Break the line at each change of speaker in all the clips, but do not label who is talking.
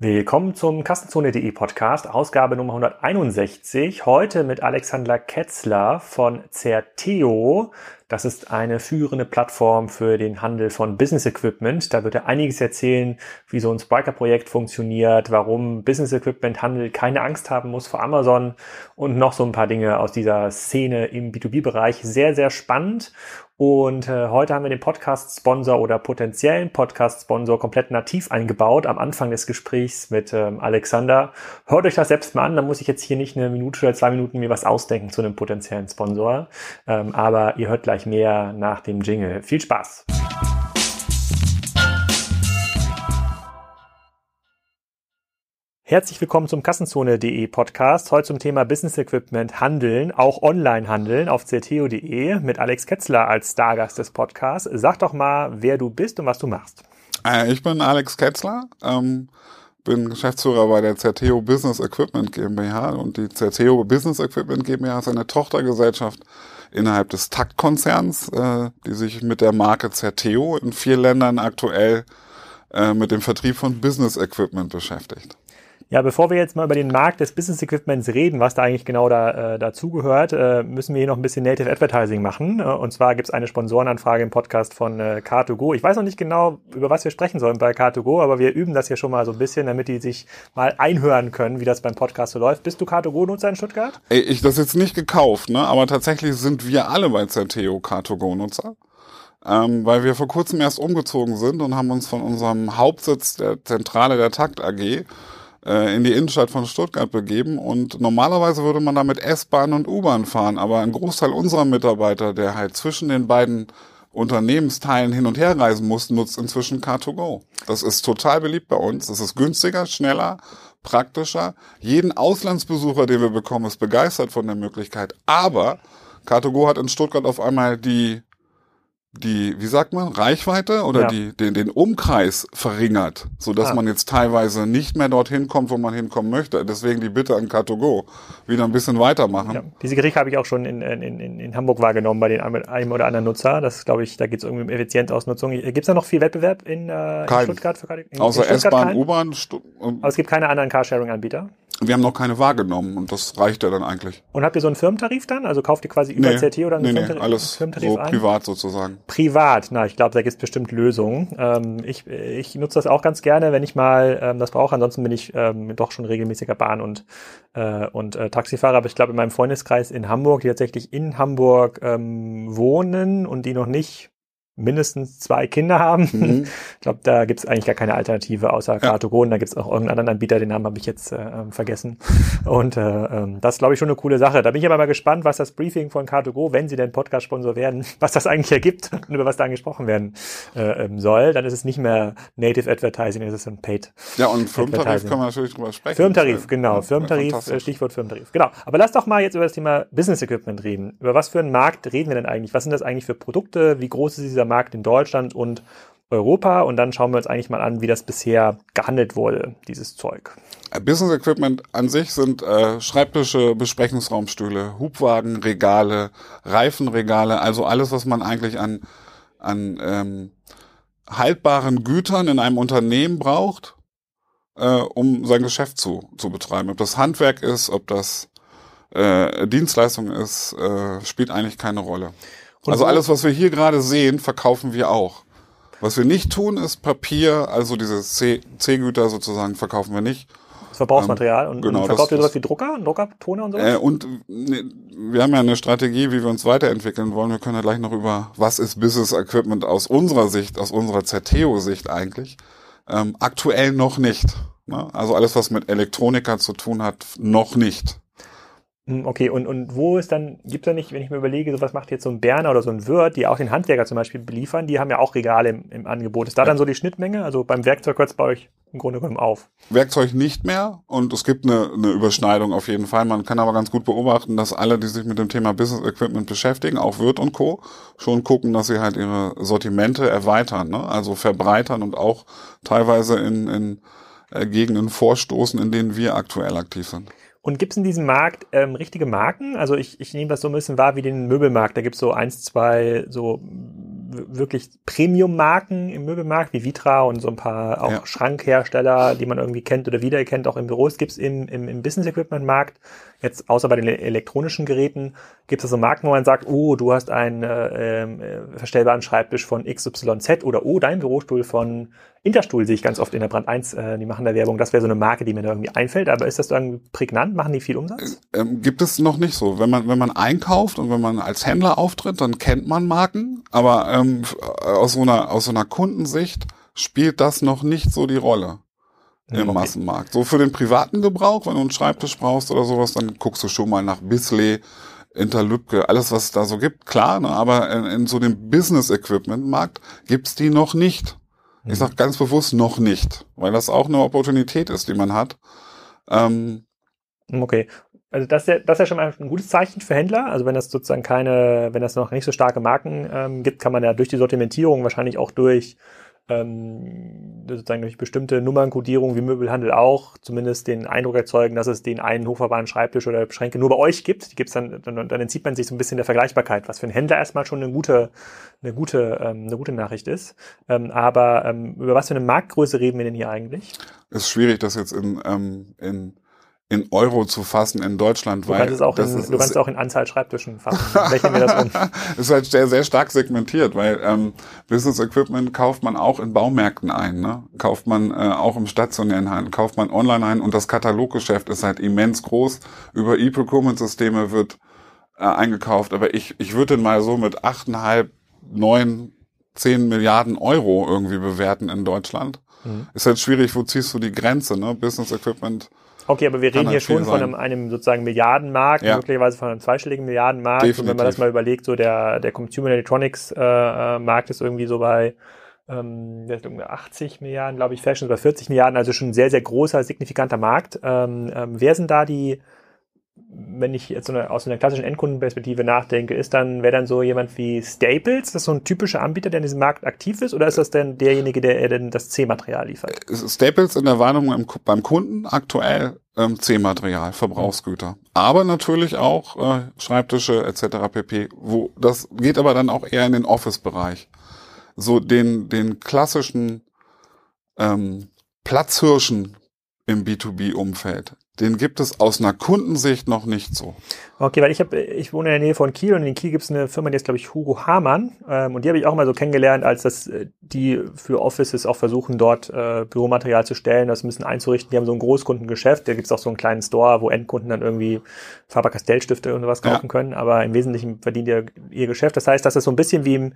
Willkommen zum Kassenzone.de Podcast, Ausgabe Nummer 161. Heute mit Alexander Ketzler von Certeo. Das ist eine führende Plattform für den Handel von Business Equipment. Da wird er einiges erzählen, wie so ein Spriker-Projekt funktioniert, warum Business Equipment Handel keine Angst haben muss vor Amazon und noch so ein paar Dinge aus dieser Szene im B2B-Bereich. Sehr, sehr spannend. Und äh, heute haben wir den Podcast-Sponsor oder potenziellen Podcast-Sponsor komplett nativ eingebaut am Anfang des Gesprächs mit ähm, Alexander. Hört euch das selbst mal an, da muss ich jetzt hier nicht eine Minute oder zwei Minuten mir was ausdenken zu einem potenziellen Sponsor. Ähm, aber ihr hört gleich mehr nach dem Jingle. Viel Spaß! Herzlich willkommen zum Kassenzone.de Podcast. Heute zum Thema Business Equipment Handeln, auch online handeln auf cto.de mit Alex Ketzler als Stargast des Podcasts. Sag doch mal, wer du bist und was du machst.
Äh, ich bin Alex Ketzler, ähm, bin Geschäftsführer bei der Certeo Business Equipment GmbH und die Certeo Business Equipment GmbH ist eine Tochtergesellschaft innerhalb des Taktkonzerns, äh, die sich mit der Marke Certeo in vier Ländern aktuell äh, mit dem Vertrieb von Business Equipment beschäftigt.
Ja, bevor wir jetzt mal über den Markt des Business Equipments reden, was da eigentlich genau da, äh, dazugehört, äh, müssen wir hier noch ein bisschen Native Advertising machen. Äh, und zwar gibt es eine Sponsorenanfrage im Podcast von äh, Car2Go. Ich weiß noch nicht genau, über was wir sprechen sollen bei Car2Go, aber wir üben das hier schon mal so ein bisschen, damit die sich mal einhören können, wie das beim Podcast so läuft. Bist du Car2Go-Nutzer in Stuttgart?
Ey, ich das jetzt nicht gekauft, ne? aber tatsächlich sind wir alle bei Zerteo Car2Go-Nutzer. Ähm, weil wir vor kurzem erst umgezogen sind und haben uns von unserem Hauptsitz der Zentrale der Takt AG äh, in die Innenstadt von Stuttgart begeben und normalerweise würde man da mit S-Bahn und U-Bahn fahren, aber ein Großteil unserer Mitarbeiter, der halt zwischen den beiden Unternehmensteilen hin und her reisen muss, nutzt inzwischen Car2Go. Das ist total beliebt bei uns. Das ist günstiger, schneller, praktischer. Jeden Auslandsbesucher, den wir bekommen, ist begeistert von der Möglichkeit. Aber Car2Go hat in Stuttgart auf einmal die die, wie sagt man, Reichweite oder ja. die, den, den Umkreis verringert, so dass ah. man jetzt teilweise nicht mehr dorthin kommt, wo man hinkommen möchte. Deswegen die Bitte an Car2Go, wieder ein bisschen weitermachen. Ja.
Diese Kritik habe ich auch schon in, in, in, Hamburg wahrgenommen bei den einem oder anderen Nutzer. Das glaube ich, da geht es irgendwie um Effizientausnutzung. Gibt es da noch viel Wettbewerb in, äh, in Stuttgart? Für,
in, Außer S-Bahn, U-Bahn.
Aber es gibt keine anderen Carsharing-Anbieter?
Wir haben noch keine wahrgenommen und das reicht ja dann eigentlich.
Und habt ihr so einen Firmentarif dann? Also kauft ihr quasi über nee, CT oder einen
nee, Firmentarif, nee, alles Firmentarif so ein? privat sozusagen.
Privat, na, ich glaube, da gibt es bestimmt Lösungen. Ähm, ich, ich nutze das auch ganz gerne, wenn ich mal ähm, das brauche. Ansonsten bin ich ähm, doch schon regelmäßiger Bahn- und, äh, und äh, Taxifahrer. Aber ich glaube, in meinem Freundeskreis in Hamburg, die tatsächlich in Hamburg ähm, wohnen und die noch nicht mindestens zwei Kinder haben. Mhm. Ich glaube, da gibt es eigentlich gar keine Alternative außer ja. Kartogon. Da gibt es auch irgendeinen anderen Anbieter, den Namen habe ich jetzt äh, ähm, vergessen. Und äh, äh, das ist, glaube ich, schon eine coole Sache. Da bin ich aber mal gespannt, was das Briefing von Car2Go, wenn sie denn Podcast-Sponsor werden, was das eigentlich ergibt und über was da angesprochen werden äh, ähm, soll. Dann ist es nicht mehr Native Advertising, es ist ein Paid.
Ja, und Firmentarif können wir natürlich drüber sprechen.
Firmentarif, genau. Ja, Firmentarif, äh, Stichwort Firmentarif. Genau. Aber lass doch mal jetzt über das Thema Business Equipment reden. Über was für einen Markt reden wir denn eigentlich? Was sind das eigentlich für Produkte? Wie groß ist dieser Markt in Deutschland und Europa und dann schauen wir uns eigentlich mal an, wie das bisher gehandelt wurde, dieses Zeug.
Business Equipment an sich sind äh, Schreibtische, Besprechungsraumstühle, Hubwagen, Regale, Reifenregale, also alles, was man eigentlich an, an ähm, haltbaren Gütern in einem Unternehmen braucht, äh, um sein Geschäft zu, zu betreiben. Ob das Handwerk ist, ob das äh, Dienstleistung ist, äh, spielt eigentlich keine Rolle. Und also alles, was wir hier gerade sehen, verkaufen wir auch. Was wir nicht tun, ist Papier, also diese C-Güter sozusagen verkaufen wir nicht.
Das Verbrauchsmaterial ähm, und, genau, und verkauft ihr sowas wie Drucker, Drucker, Toner und sowas?
Äh, und ne, wir haben ja eine Strategie, wie wir uns weiterentwickeln wollen. Wir können ja gleich noch über, was ist Business Equipment aus unserer Sicht, aus unserer Zerteo-Sicht eigentlich. Ähm, aktuell noch nicht. Ne? Also alles, was mit Elektronika zu tun hat, noch nicht.
Hm, okay, und, und wo ist dann, gibt es da nicht, wenn ich mir überlege, so was macht jetzt so ein Berner oder so ein Wirt, die auch den Handwerker zum Beispiel beliefern, die haben ja auch Regale im, im Angebot. Ist da ja. dann so die Schnittmenge? Also beim Werkzeug hört es bei euch im Grunde genommen auf?
Werkzeug nicht mehr und es gibt eine, eine Überschneidung auf jeden Fall. Man kann aber ganz gut beobachten, dass alle, die sich mit dem Thema Business Equipment beschäftigen, auch Wirt und Co., schon gucken, dass sie halt ihre Sortimente erweitern, ne? also verbreitern und auch teilweise in, in äh, Gegenden vorstoßen, in denen wir aktuell aktiv sind.
Und gibt es in diesem Markt ähm, richtige Marken? Also ich, ich nehme das so ein bisschen wahr wie den Möbelmarkt. Da gibt es so eins, zwei so wirklich Premium-Marken im Möbelmarkt wie Vitra und so ein paar auch
Ja.
Schrankhersteller, die man irgendwie kennt oder wiedererkennt, auch in Büros gibt's im, im, im Business-Equipment-Markt. Jetzt außer bei den ele- elektronischen Geräten gibt es so Marken, wo man sagt, oh, du hast einen äh, ähm, äh, verstellbaren Schreibtisch von XYZ oder oh, dein Bürostuhl von Interstuhl sehe ich ganz oft in der Brand 1, äh, die machen da Werbung. Das wäre so eine Marke, die mir da irgendwie einfällt. Aber ist das irgendwie prägnant? Machen die viel Umsatz?
Ähm, gibt es noch nicht so. Wenn man, wenn man einkauft und wenn man als Händler auftritt, dann kennt man Marken, aber ähm, f- aus, so einer, aus so einer Kundensicht spielt das noch nicht so die Rolle im
Okay.
Massenmarkt. So für den privaten Gebrauch, wenn du einen Schreibtisch brauchst oder sowas, dann guckst du schon mal nach Bisley, Interlübke, alles was es da so gibt, klar, ne? aber in, in so dem Business-Equipment-Markt gibt's die noch nicht.
Mhm.
Ich sage ganz bewusst noch nicht, weil das auch eine Opportunität ist, die man hat. Ähm,
Okay. Also das ist, ja, das ist ja schon mal ein gutes Zeichen für Händler. Also wenn das sozusagen keine, wenn das noch nicht so starke Marken ähm, gibt, kann man ja durch die Sortimentierung wahrscheinlich auch durch ähm, sozusagen durch bestimmte Nummernkodierung wie Möbelhandel auch zumindest den Eindruck erzeugen, dass es den einen hochverwahrten Schreibtisch oder Schränke nur bei euch gibt. Die gibt's dann, dann, dann entzieht man sich so ein bisschen der Vergleichbarkeit, was für einen Händler erstmal schon eine gute, eine gute, ähm, eine gute Nachricht ist. Ähm, aber ähm, über was für eine Marktgröße reden wir denn hier eigentlich?
ist schwierig, das jetzt in, ähm, in, in Euro zu fassen in Deutschland,
Du
weil
kannst es auch,
das
in,
ist,
du kannst es auch in Anzahl Schreibtischen fassen. Rechnen wir das um.
ist halt sehr, sehr stark segmentiert, weil ähm, Business Equipment kauft man auch in Baumärkten ein, ne? kauft man äh, auch im stationären Handel, kauft man online ein und das Kataloggeschäft ist halt immens groß. Über E-Procurement-Systeme wird äh, eingekauft, aber ich, ich würde mal so mit achteinhalb, neun, zehn Milliarden Euro irgendwie bewerten in Deutschland.
Mhm.
Ist halt schwierig, wo ziehst du die Grenze, ne? Business Equipment.
Okay, aber wir reden hier
halt
schon von einem, einem sozusagen Milliardenmarkt,
Ja.
möglicherweise von einem zweistelligen Milliardenmarkt. Und wenn man
Definitiv.
das mal überlegt, so der, der Consumer Electronics äh, äh, Markt ist irgendwie so bei ähm, der ist irgendwie 80 Milliarden, glaube ich, Fashion ist bei 40 Milliarden, also schon ein sehr, sehr großer, signifikanter Markt. Ähm, ähm, wer sind da die, wenn ich jetzt so eine, aus einer klassischen Endkundenperspektive nachdenke, ist dann, wäre dann so jemand wie Staples, das ist so ein typischer Anbieter, der in diesem Markt aktiv ist, oder ist das denn derjenige, der denn das C-Material liefert?
Staples in der Warnung im, beim Kunden aktuell ähm, C-Material, Verbrauchsgüter. Aber natürlich auch äh, Schreibtische etc. pp. Wo das geht aber dann auch eher in den Office-Bereich. So den den klassischen ähm, Platzhirschen im B2B-Umfeld. Den gibt es aus einer Kundensicht noch nicht so.
Okay, weil ich habe, ich wohne in der Nähe von Kiel und in Kiel gibt es eine Firma, die ist, glaube ich, Hugo Hamann. Ähm, und die habe ich auch mal so kennengelernt, als das äh, die für Offices auch versuchen, dort äh, Büromaterial zu stellen, das ein bisschen einzurichten. Die haben so ein Großkundengeschäft, da gibt es auch so einen kleinen Store, wo Endkunden dann irgendwie Faber-Castell-Stifte und sowas
Ja.
kaufen können. Aber im Wesentlichen verdient ihr ihr Geschäft. Das heißt, das ist so ein bisschen wie im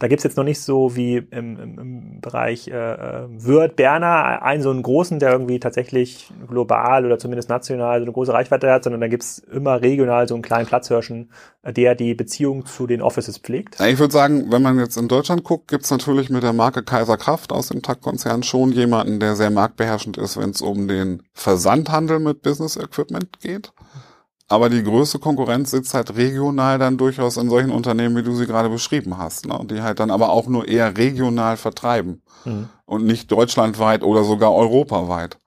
da gibt's jetzt noch nicht so wie im, im, im Bereich äh, äh, Word Berner einen so einen großen, der irgendwie tatsächlich global oder zumindest national so eine große Reichweite hat, sondern da gibt's immer regional so einen kleinen Platzhirschen, äh, der die Beziehung zu den Offices pflegt.
Ich würde sagen, wenn man jetzt in Deutschland guckt, gibt's natürlich mit der Marke Kaiser Kraft aus dem TAG-Konzern schon jemanden, der sehr marktbeherrschend ist, wenn es um den Versandhandel mit Business Equipment geht. Aber die größte Konkurrenz sitzt halt regional dann durchaus in solchen Unternehmen, wie du sie gerade beschrieben hast, ne? die halt dann aber auch nur eher regional vertreiben
Mhm.
und nicht deutschlandweit oder sogar europaweit.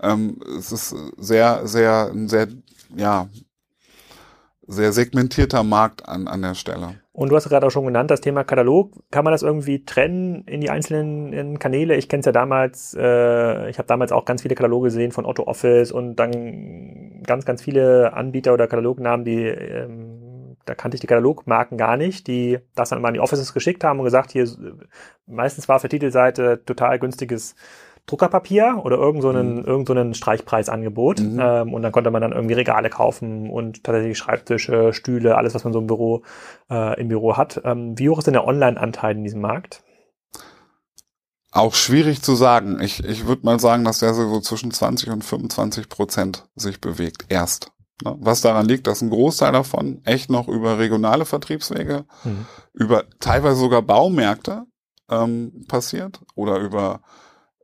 Ähm, es ist sehr, sehr, ein sehr, ja, sehr segmentierter Markt an, an der Stelle.
Und du hast gerade auch schon genannt, das Thema Katalog. Kann man das irgendwie trennen in die einzelnen in Kanäle? Ich kenne es ja damals, äh, ich habe damals auch ganz viele Kataloge gesehen von Otto Office und dann ganz, ganz viele Anbieter oder Katalognamen, die ähm, da kannte ich die Katalogmarken gar nicht, die das dann mal an die Offices geschickt haben und gesagt, hier meistens war für Titelseite total günstiges Druckerpapier oder irgend so einen, irgend so einen Streichpreisangebot.
Mhm.
Ähm, und dann konnte man dann irgendwie Regale kaufen und tatsächlich Schreibtische, Stühle, alles, was man so im Büro, äh, im Büro hat. Ähm, wie hoch ist denn der Online-Anteil in diesem Markt?
Auch schwierig zu sagen. Ich, ich würde mal sagen, dass der so zwischen 20 und 25 Prozent sich bewegt. Erst. Ne? Was daran liegt, dass ein Großteil davon echt noch über regionale Vertriebswege,
Mhm.
über teilweise sogar Baumärkte ähm, passiert oder über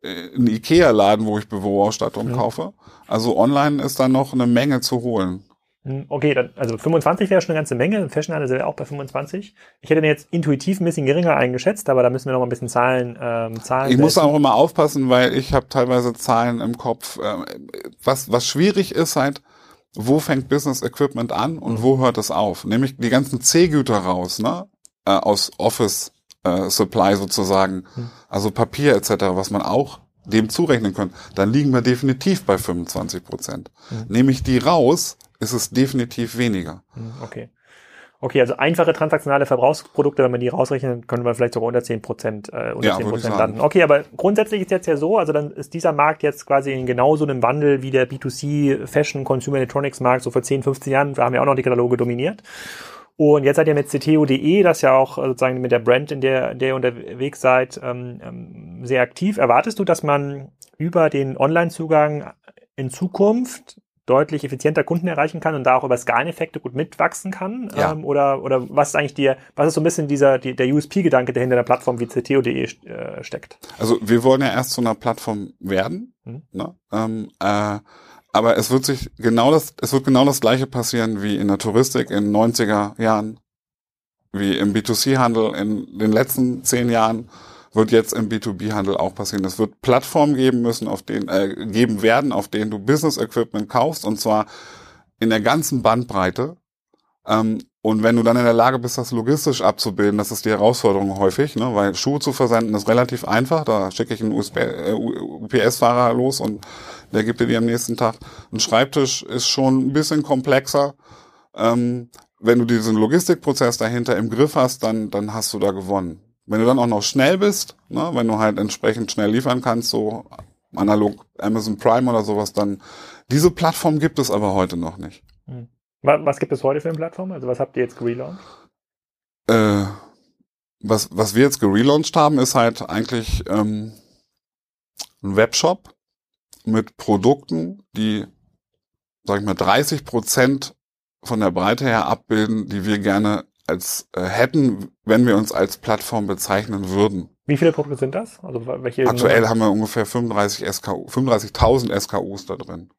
äh, einen Ikea-Laden, wo ich Büroausstattung
Mhm.
kaufe. Also online ist da noch eine Menge zu holen.
Hm, Okay, dann, also 25 wäre schon eine ganze Menge. Fashionhandel sind wir auch bei 25. Ich hätte den jetzt intuitiv ein bisschen geringer eingeschätzt, aber da müssen wir noch mal ein bisschen Zahlen, ähm, Zahlen
Ich muss auch immer aufpassen, weil ich habe teilweise Zahlen im Kopf. Ähm, was, was schwierig ist halt, wo fängt Business Equipment an und wo hört es auf? Nämlich die ganzen C-Güter raus, ne? Äh, aus Office äh, Supply sozusagen, hm. also Papier etc., was man auch dem zurechnen könnte, dann liegen wir definitiv bei 25 Prozent. Hm. Nehme ich die raus, ist es definitiv weniger.
Hm, okay. Okay, also einfache transaktionale Verbrauchsprodukte, wenn man die rausrechnet, können wir vielleicht sogar unter 10 Prozent, äh, unter ja, 10 Prozent landen. Okay, aber grundsätzlich ist jetzt ja so, also dann ist dieser Markt jetzt quasi in genau so einem Wandel wie der B2C Fashion Consumer Electronics Markt so vor 10, 15 Jahren. Wir haben ja auch noch die Kataloge dominiert. Und jetzt seid ihr mit CTO.de, das ja auch sozusagen mit der Brand, in der, in der ihr unterwegs seid, ähm, ähm, sehr aktiv. Erwartest du, dass man über den Online-Zugang in Zukunft deutlich effizienter Kunden erreichen kann und da auch über Skaleneffekte gut mitwachsen kann? Ja. Ähm, oder, oder was ist eigentlich dir, was ist so ein bisschen dieser, die, der USP-Gedanke, der hinter der Plattform wie CTO.de äh, steckt?
Also wir wollen ja erst zu einer Plattform werden. Mhm. Ne? Ähm, äh, aber es wird sich genau das, es wird genau das gleiche passieren wie in der Touristik in 90er Jahren, wie im B2C-Handel in den letzten zehn Jahren wird jetzt im B2B-Handel auch passieren. Es wird Plattformen geben müssen, auf denen, äh, geben werden, auf denen du Business Equipment kaufst und zwar in der ganzen Bandbreite. Ähm, und wenn du dann in der Lage bist, das logistisch abzubilden, das ist die Herausforderung häufig, ne? weil Schuhe zu versenden ist relativ einfach. Da schicke ich einen äh, UPS-Fahrer los und der gibt dir die am nächsten Tag. Ein Schreibtisch ist schon ein bisschen komplexer. Ähm, wenn du diesen Logistikprozess dahinter im Griff hast, dann, dann hast du da gewonnen. Wenn du dann auch noch schnell bist, ne, wenn du halt entsprechend schnell liefern kannst, so analog Amazon Prime oder sowas, dann diese Plattform gibt es aber heute noch nicht.
Hm. Was gibt es heute für eine Plattform? Also was habt ihr jetzt gelauncht?
Äh, was, was wir jetzt gelauncht haben, ist halt eigentlich ähm, ein Webshop mit Produkten, die, sag ich mal, 30 Prozent von der Breite her abbilden, die wir gerne als äh, hätten, wenn wir uns als Plattform bezeichnen würden.
Wie viele Produkte sind das? Also
welche Aktuell haben wir ungefähr 35 SKU, 35.000 SKUs da drin.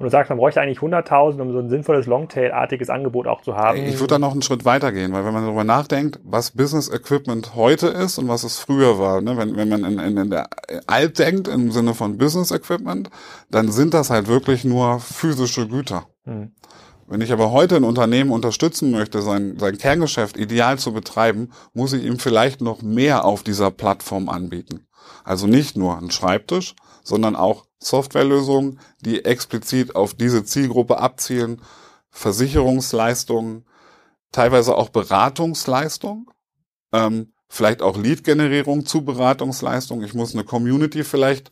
Und du sagst, man bräuchte eigentlich 100.000, um so ein sinnvolles Longtail-artiges Angebot auch zu haben.
Ich würde da noch einen Schritt weiter gehen, weil wenn man darüber nachdenkt, was Business Equipment heute ist und was es früher war, ne? wenn, wenn man in, in, in der alt denkt im Sinne von Business Equipment, dann sind das halt wirklich nur physische Güter. Hm. Wenn ich aber heute ein Unternehmen unterstützen möchte, sein, sein Kerngeschäft ideal zu betreiben, muss ich ihm vielleicht noch mehr auf dieser Plattform anbieten. Also nicht nur ein Schreibtisch, sondern auch Softwarelösungen, die explizit auf diese Zielgruppe abzielen, Versicherungsleistungen, teilweise auch Beratungsleistung, ähm, vielleicht auch Lead-Generierung zu Beratungsleistung. Ich muss eine Community vielleicht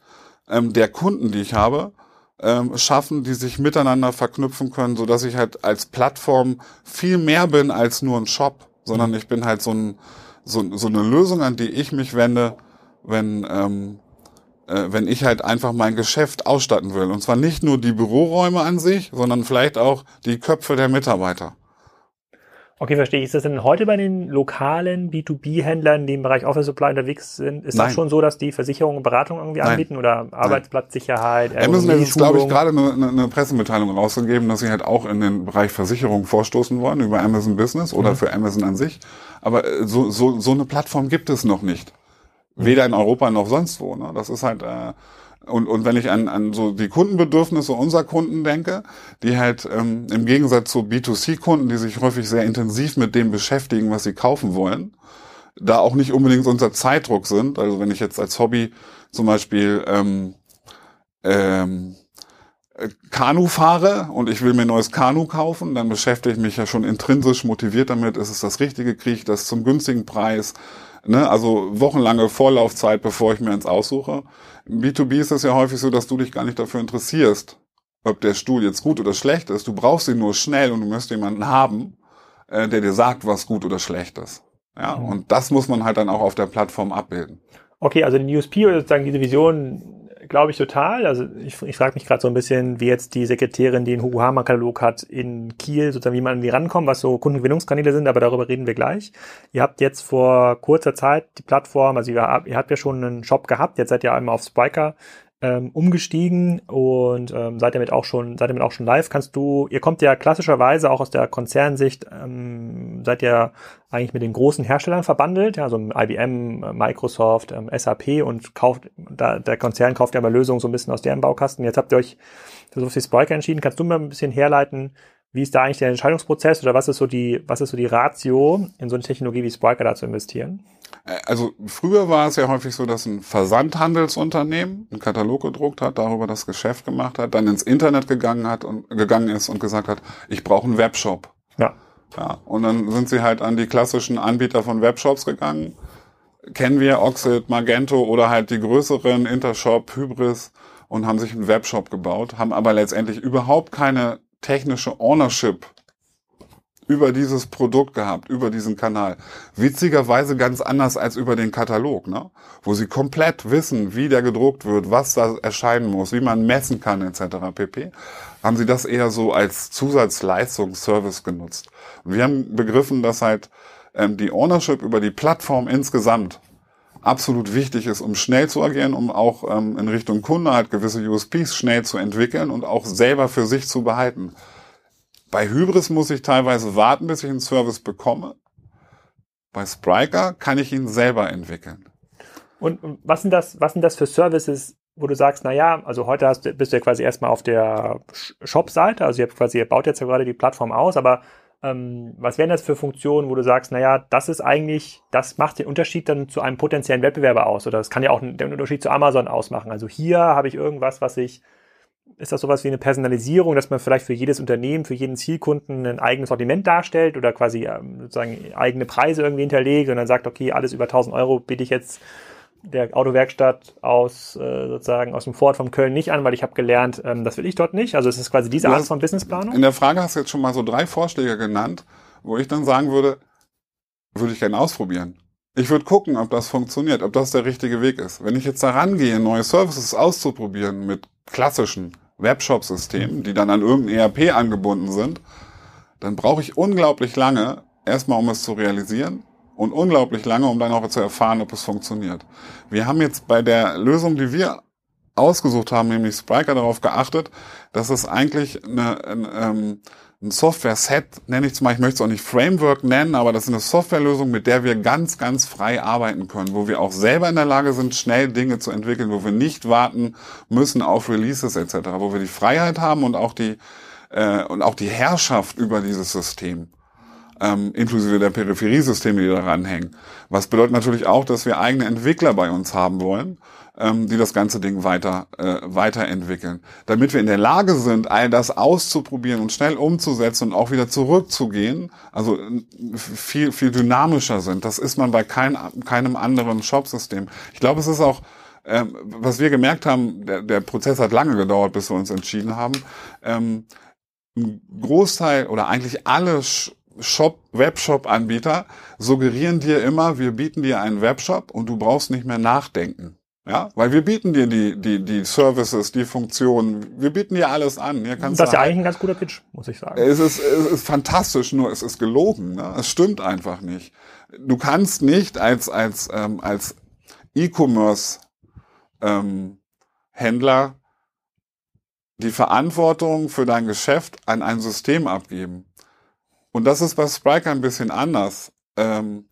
ähm, der Kunden, die ich habe, ähm, schaffen, die sich miteinander verknüpfen können, so dass ich halt als Plattform viel mehr bin als nur ein Shop, sondern ich bin halt so, ein, so, so eine Lösung, an die ich mich wende, wenn ähm, äh, wenn ich halt einfach mein Geschäft ausstatten will. Und zwar nicht nur die Büroräume an sich, sondern vielleicht auch die Köpfe der Mitarbeiter.
Okay, verstehe ich. Ist das denn heute bei den lokalen B2B-Händlern, die im Bereich Office Supply unterwegs sind, ist Nein. das schon so, dass die Versicherungen und Beratung irgendwie Nein. anbieten oder Arbeitsplatzsicherheit?
Amazon hat jetzt, glaube ich, gerade eine, eine, Pressemitteilung rausgegeben, dass sie halt auch in den Bereich Versicherung vorstoßen wollen über Amazon Business oder mhm. für Amazon an sich. Aber äh, so, so, so eine Plattform gibt es noch nicht. Weder in Europa noch sonst wo. Ne? Das ist halt äh, und, und wenn ich an, an so die Kundenbedürfnisse unserer Kunden denke, die halt ähm, im Gegensatz zu B2C-Kunden, die sich häufig sehr intensiv mit dem beschäftigen, was sie kaufen wollen, da auch nicht unbedingt unter Zeitdruck sind. Also wenn ich jetzt als Hobby zum Beispiel ähm, ähm, Kanu fahre und ich will mir ein neues Kanu kaufen, dann beschäftige ich mich ja schon intrinsisch motiviert damit, ist es das Richtige, kriege ich das zum günstigen Preis, ne? also wochenlange Vorlaufzeit, bevor ich mir eins aussuche. Im B2B ist es ja häufig so, dass du dich gar nicht dafür interessierst, ob der Stuhl jetzt gut oder schlecht ist. Du brauchst ihn nur schnell und du musst jemanden haben, äh, der dir sagt, was gut oder schlecht ist. Ja, mhm. und das muss man halt dann auch auf der Plattform abbilden.
Okay, also den USP oder sozusagen diese Vision glaube ich total. Also ich, ich frage mich gerade so ein bisschen, wie jetzt die Sekretärin, die einen Hugo Hammer Katalog hat in Kiel, sozusagen wie man an die rankommt, was so Kundengewinnungskanäle sind, aber darüber reden wir gleich. Ihr habt jetzt vor kurzer Zeit die Plattform, also ihr, ihr habt ja schon einen Shop gehabt, jetzt seid ihr einmal auf Spiker ähm, umgestiegen und ähm, seid damit auch schon seid damit auch schon live. Kannst du, ihr kommt ja klassischerweise auch aus der Konzernsicht, ähm, seid ihr eigentlich mit den großen Herstellern verbandelt, ja, so IBM, Microsoft, ähm, SAP und kauft, da, der Konzern kauft ja mal Lösungen so ein bisschen aus deren Baukasten. Jetzt habt ihr euch für Sophie Spiker entschieden. Kannst du mal ein bisschen herleiten, Wie ist da eigentlich der Entscheidungsprozess oder was ist so die, was ist so die Ratio, in so eine Technologie wie Spriker da zu investieren?
Äh, also früher war es ja häufig so, dass ein Versandhandelsunternehmen einen Katalog gedruckt hat, darüber das Geschäft gemacht hat, dann ins Internet gegangen hat und gegangen ist und gesagt hat, ich brauche einen Webshop.
Ja.
Ja, und dann sind sie halt an die klassischen Anbieter von Webshops gegangen. Kennen wir Oxid, Magento oder halt die größeren Intershop, Hybris und haben sich einen Webshop gebaut, haben aber letztendlich überhaupt keine technische Ownership über dieses Produkt gehabt, über diesen Kanal. Witzigerweise ganz anders als über den Katalog, ne? wo sie komplett wissen, wie der gedruckt wird, was da erscheinen muss, wie man messen kann etc. pp. Haben sie das eher so als Zusatzleistung, Service genutzt. Wir haben begriffen, dass halt ähm, die Ownership über die Plattform insgesamt absolut wichtig ist, um schnell zu agieren, um auch ähm, in Richtung Kunde halt gewisse USPs schnell zu entwickeln und auch selber für sich zu behalten. Bei Hybris muss ich teilweise warten, bis ich einen Service bekomme. Bei Spriker kann ich ihn selber entwickeln.
Und was sind das, was sind das für Services, wo du sagst, na ja, also heute hast, bist du ja quasi erstmal auf der Shop-Seite, also ihr habt quasi, ihr baut jetzt ja gerade die Plattform aus, aber ähm, was wären das für Funktionen, wo du sagst, naja, das ist eigentlich, das macht den Unterschied dann zu einem potenziellen Wettbewerber aus oder das kann ja auch den Unterschied zu Amazon ausmachen. Also hier habe ich irgendwas, was ich ist das sowas wie eine Personalisierung, dass man vielleicht für jedes Unternehmen, für jeden Zielkunden ein eigenes Sortiment darstellt oder quasi ähm, sozusagen eigene Preise irgendwie hinterlegt und dann sagt, okay, alles über 1000 Euro biete ich jetzt der Autowerkstatt aus äh, sozusagen aus dem Fort von Köln nicht an, weil ich habe gelernt, ähm, das will ich dort nicht. Also es ist quasi diese Art von Businessplanung.
In der Frage hast du jetzt schon mal so drei Vorschläge genannt, wo ich dann sagen würde, würde ich gerne ausprobieren. Ich würde gucken, ob das funktioniert, ob das der richtige Weg ist. Wenn ich jetzt daran gehe, neue Services auszuprobieren mit klassischen Webshop-Systemen, die dann an irgendein ERP angebunden sind, dann brauche ich unglaublich lange, erstmal um es zu realisieren und unglaublich lange, um dann auch zu erfahren, ob es funktioniert. Wir haben jetzt bei der Lösung, die wir ausgesucht haben, nämlich Spriker, darauf geachtet, dass es eigentlich eine, eine, ähm, ein Software-Set, nenne ich es mal, ich möchte es auch nicht Framework nennen, aber das ist eine Softwarelösung, mit der wir ganz, ganz frei arbeiten können, wo wir auch selber in der Lage sind, schnell Dinge zu entwickeln, wo wir nicht warten müssen auf Releases etc., wo wir die Freiheit haben und auch die äh, und auch die Herrschaft über dieses System ähm, inklusive der Peripheriesysteme, die daran hängen. Was bedeutet natürlich auch, dass wir eigene Entwickler bei uns haben wollen, ähm, die das ganze Ding weiter äh, weiterentwickeln, damit wir in der Lage sind, all das auszuprobieren und schnell umzusetzen und auch wieder zurückzugehen. Also viel viel dynamischer sind. Das ist man bei kein, keinem anderen Shopsystem. Ich glaube, es ist auch ähm, was wir gemerkt haben, der, der Prozess hat lange gedauert, bis wir uns entschieden haben. Ähm, ein Großteil oder eigentlich alle Shop, Webshop-Anbieter suggerieren dir immer, wir bieten dir einen Webshop und du brauchst nicht mehr nachdenken. Ja, weil wir bieten dir die, die, die Services, die Funktionen, wir bieten dir alles an. Hier
kannst das ist ja eigentlich ein ganz guter Pitch, muss ich sagen.
Es ist, es ist fantastisch, nur es ist gelogen. Ne? Es stimmt einfach nicht. Du kannst nicht als, als, ähm, als E-Commerce ähm, Händler die Verantwortung für dein Geschäft an ein System abgeben. Und das ist bei Spriker ein bisschen anders. Ähm,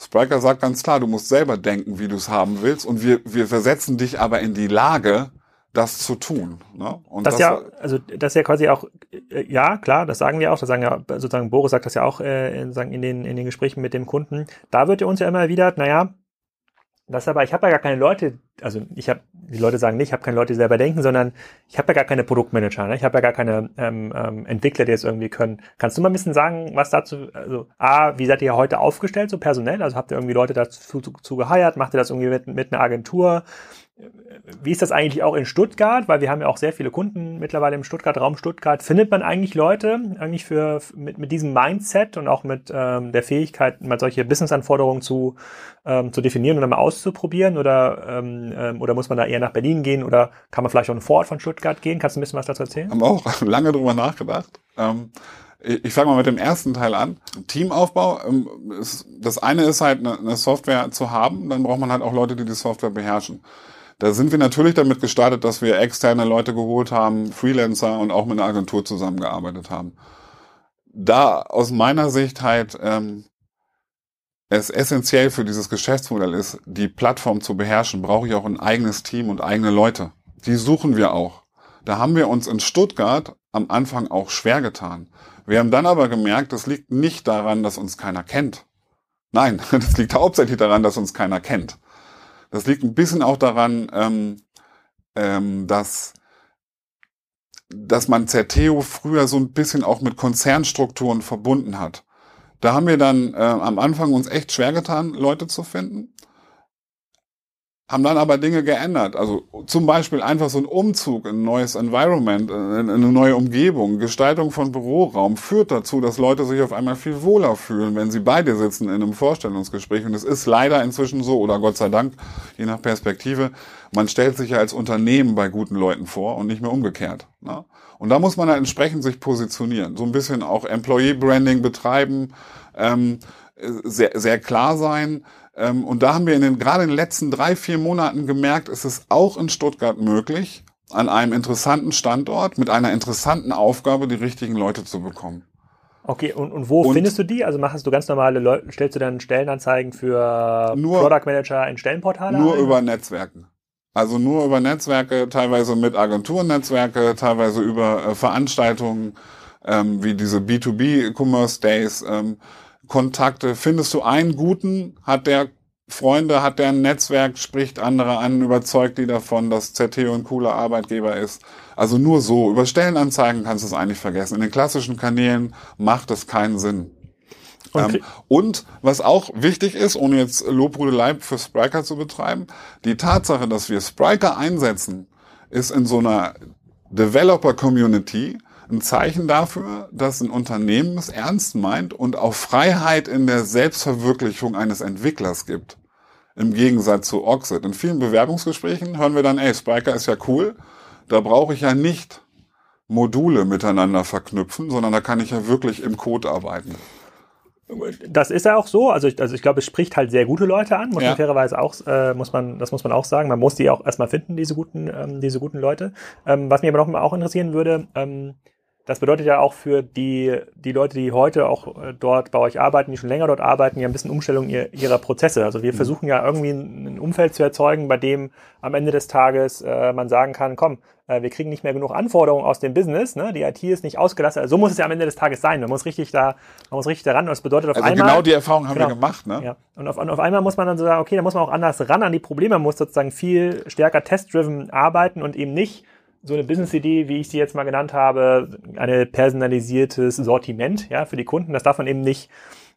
Spriker sagt ganz klar, du musst selber denken, wie du es haben willst. Und wir, wir versetzen dich aber in die Lage, das zu tun. Ne?
Und das, das ja, also das ist ja quasi auch, äh, ja, klar, das sagen wir auch, das sagen ja, sozusagen Boris sagt das ja auch äh, in, in, den, in den Gesprächen mit dem Kunden. Da wird ja uns ja immer wieder, naja, das aber, ich habe ja gar keine Leute, also ich habe, die Leute sagen nicht, ich habe keine Leute, die selber denken, sondern ich habe ja gar keine Produktmanager, ne? ich habe ja gar keine ähm, ähm, Entwickler, die es irgendwie können. Kannst du mal ein bisschen sagen, was dazu, also A, wie seid ihr heute aufgestellt, so personell? Also habt ihr irgendwie Leute dazu zu, zu geheiert? Macht ihr das irgendwie mit, mit einer Agentur? Wie ist das eigentlich auch in Stuttgart? Weil wir haben ja auch sehr viele Kunden mittlerweile im Stuttgart-Raum Stuttgart. Findet man eigentlich Leute eigentlich für mit, mit diesem Mindset und auch mit ähm, der Fähigkeit, mal solche Business-Anforderungen zu, ähm, zu definieren und dann mal auszuprobieren? Oder, ähm, ähm, oder muss man da eher nach Berlin gehen oder kann man vielleicht auch einen Vorort von Stuttgart gehen? Kannst du ein bisschen was dazu erzählen?
Haben wir auch lange drüber nachgedacht. Ähm ich fange mal mit dem ersten Teil an. Teamaufbau. Ähm, das eine ist halt eine Software zu haben, dann braucht man halt auch Leute, die die Software beherrschen. Da sind wir natürlich damit gestartet, dass wir externe Leute geholt haben, Freelancer und auch mit einer Agentur zusammengearbeitet haben. Da aus meiner Sicht halt ähm, es essentiell für dieses Geschäftsmodell ist, die Plattform zu beherrschen, brauche ich auch ein eigenes Team und eigene Leute. Die suchen wir auch. Da haben wir uns in Stuttgart am Anfang auch schwer getan. Wir haben dann aber gemerkt, das liegt nicht daran, dass uns keiner kennt. Nein, das liegt hauptsächlich daran, dass uns keiner kennt. Das liegt ein bisschen auch daran, ähm, ähm, dass dass man Zerteo früher so ein bisschen auch mit Konzernstrukturen verbunden hat. Da haben wir dann äh, am Anfang uns echt schwer getan, Leute zu finden haben dann aber Dinge geändert. Also zum Beispiel einfach so ein Umzug in ein neues Environment, in eine neue Umgebung, Gestaltung von Büroraum führt dazu, dass Leute sich auf einmal viel wohler fühlen, wenn sie beide sitzen in einem Vorstellungsgespräch. Und es ist leider inzwischen so, oder Gott sei Dank, je nach Perspektive, man stellt sich ja als Unternehmen bei guten Leuten vor und nicht mehr umgekehrt. Ne? Und da muss man halt entsprechend sich positionieren, so ein bisschen auch Employee Branding betreiben, ähm, sehr, sehr klar sein, und da haben wir in den, gerade in den letzten drei, vier Monaten gemerkt, es ist auch in Stuttgart möglich, an einem interessanten Standort mit einer interessanten Aufgabe die richtigen Leute zu bekommen.
Okay, und, und wo und findest du die? Also machst du ganz normale Leute, stellst du dann Stellenanzeigen für nur, Product Manager in Stellenportale?
Nur ein? über Netzwerken. Also nur über Netzwerke, teilweise mit Agenturnetzwerke, teilweise über äh, Veranstaltungen ähm, wie diese B2B Commerce Days. Ähm, Kontakte. Findest du einen guten, hat der Freunde, hat der ein Netzwerk, spricht andere an, überzeugt die davon, dass ZT ein cooler Arbeitgeber ist. Also nur so. Über Stellenanzeigen kannst du es eigentlich vergessen. In den klassischen Kanälen macht es keinen Sinn. Okay. Ähm, und was auch wichtig ist, ohne jetzt Lobhudelei für Spriker zu betreiben, die Tatsache, dass wir Spriker einsetzen, ist in so einer Developer-Community ein Zeichen dafür, dass ein Unternehmen es ernst meint und auch Freiheit in der Selbstverwirklichung eines Entwicklers gibt. Im Gegensatz zu Oxid. In vielen Bewerbungsgesprächen hören wir dann, ey, Spiker ist ja cool, da brauche ich ja nicht Module miteinander verknüpfen, sondern da kann ich ja wirklich im Code arbeiten.
Das ist ja auch so. Also ich, also ich glaube, es spricht halt sehr gute Leute an, muss ja. man fairerweise auch, äh, muss man, das muss man auch sagen. Man muss die auch erstmal finden, diese guten, ähm, diese guten Leute. Ähm, was mich aber noch mal auch interessieren würde, ähm, das bedeutet ja auch für die, die Leute, die heute auch äh, dort bei euch arbeiten, die schon länger dort arbeiten, ja ein bisschen Umstellung ihrer Prozesse. Also wir mhm. versuchen ja irgendwie ein Umfeld zu erzeugen, bei dem am Ende des Tages äh, man sagen kann, komm, äh, wir kriegen nicht mehr genug Anforderungen aus dem Business, ne? die IT ist nicht ausgelastet. Also so muss es ja am Ende des Tages sein. Man muss richtig da, man muss richtig daran. Und das bedeutet auf
also
einmal.
Genau die Erfahrung haben genau, wir gemacht, ne?
Ja. Und auf, und auf einmal muss man dann so sagen, okay, da muss man auch anders ran an die Probleme, man muss sozusagen viel stärker test-driven arbeiten und eben nicht so eine Business-Idee, wie ich sie jetzt mal genannt habe, ein personalisiertes Sortiment ja, für die Kunden. Das darf man eben nicht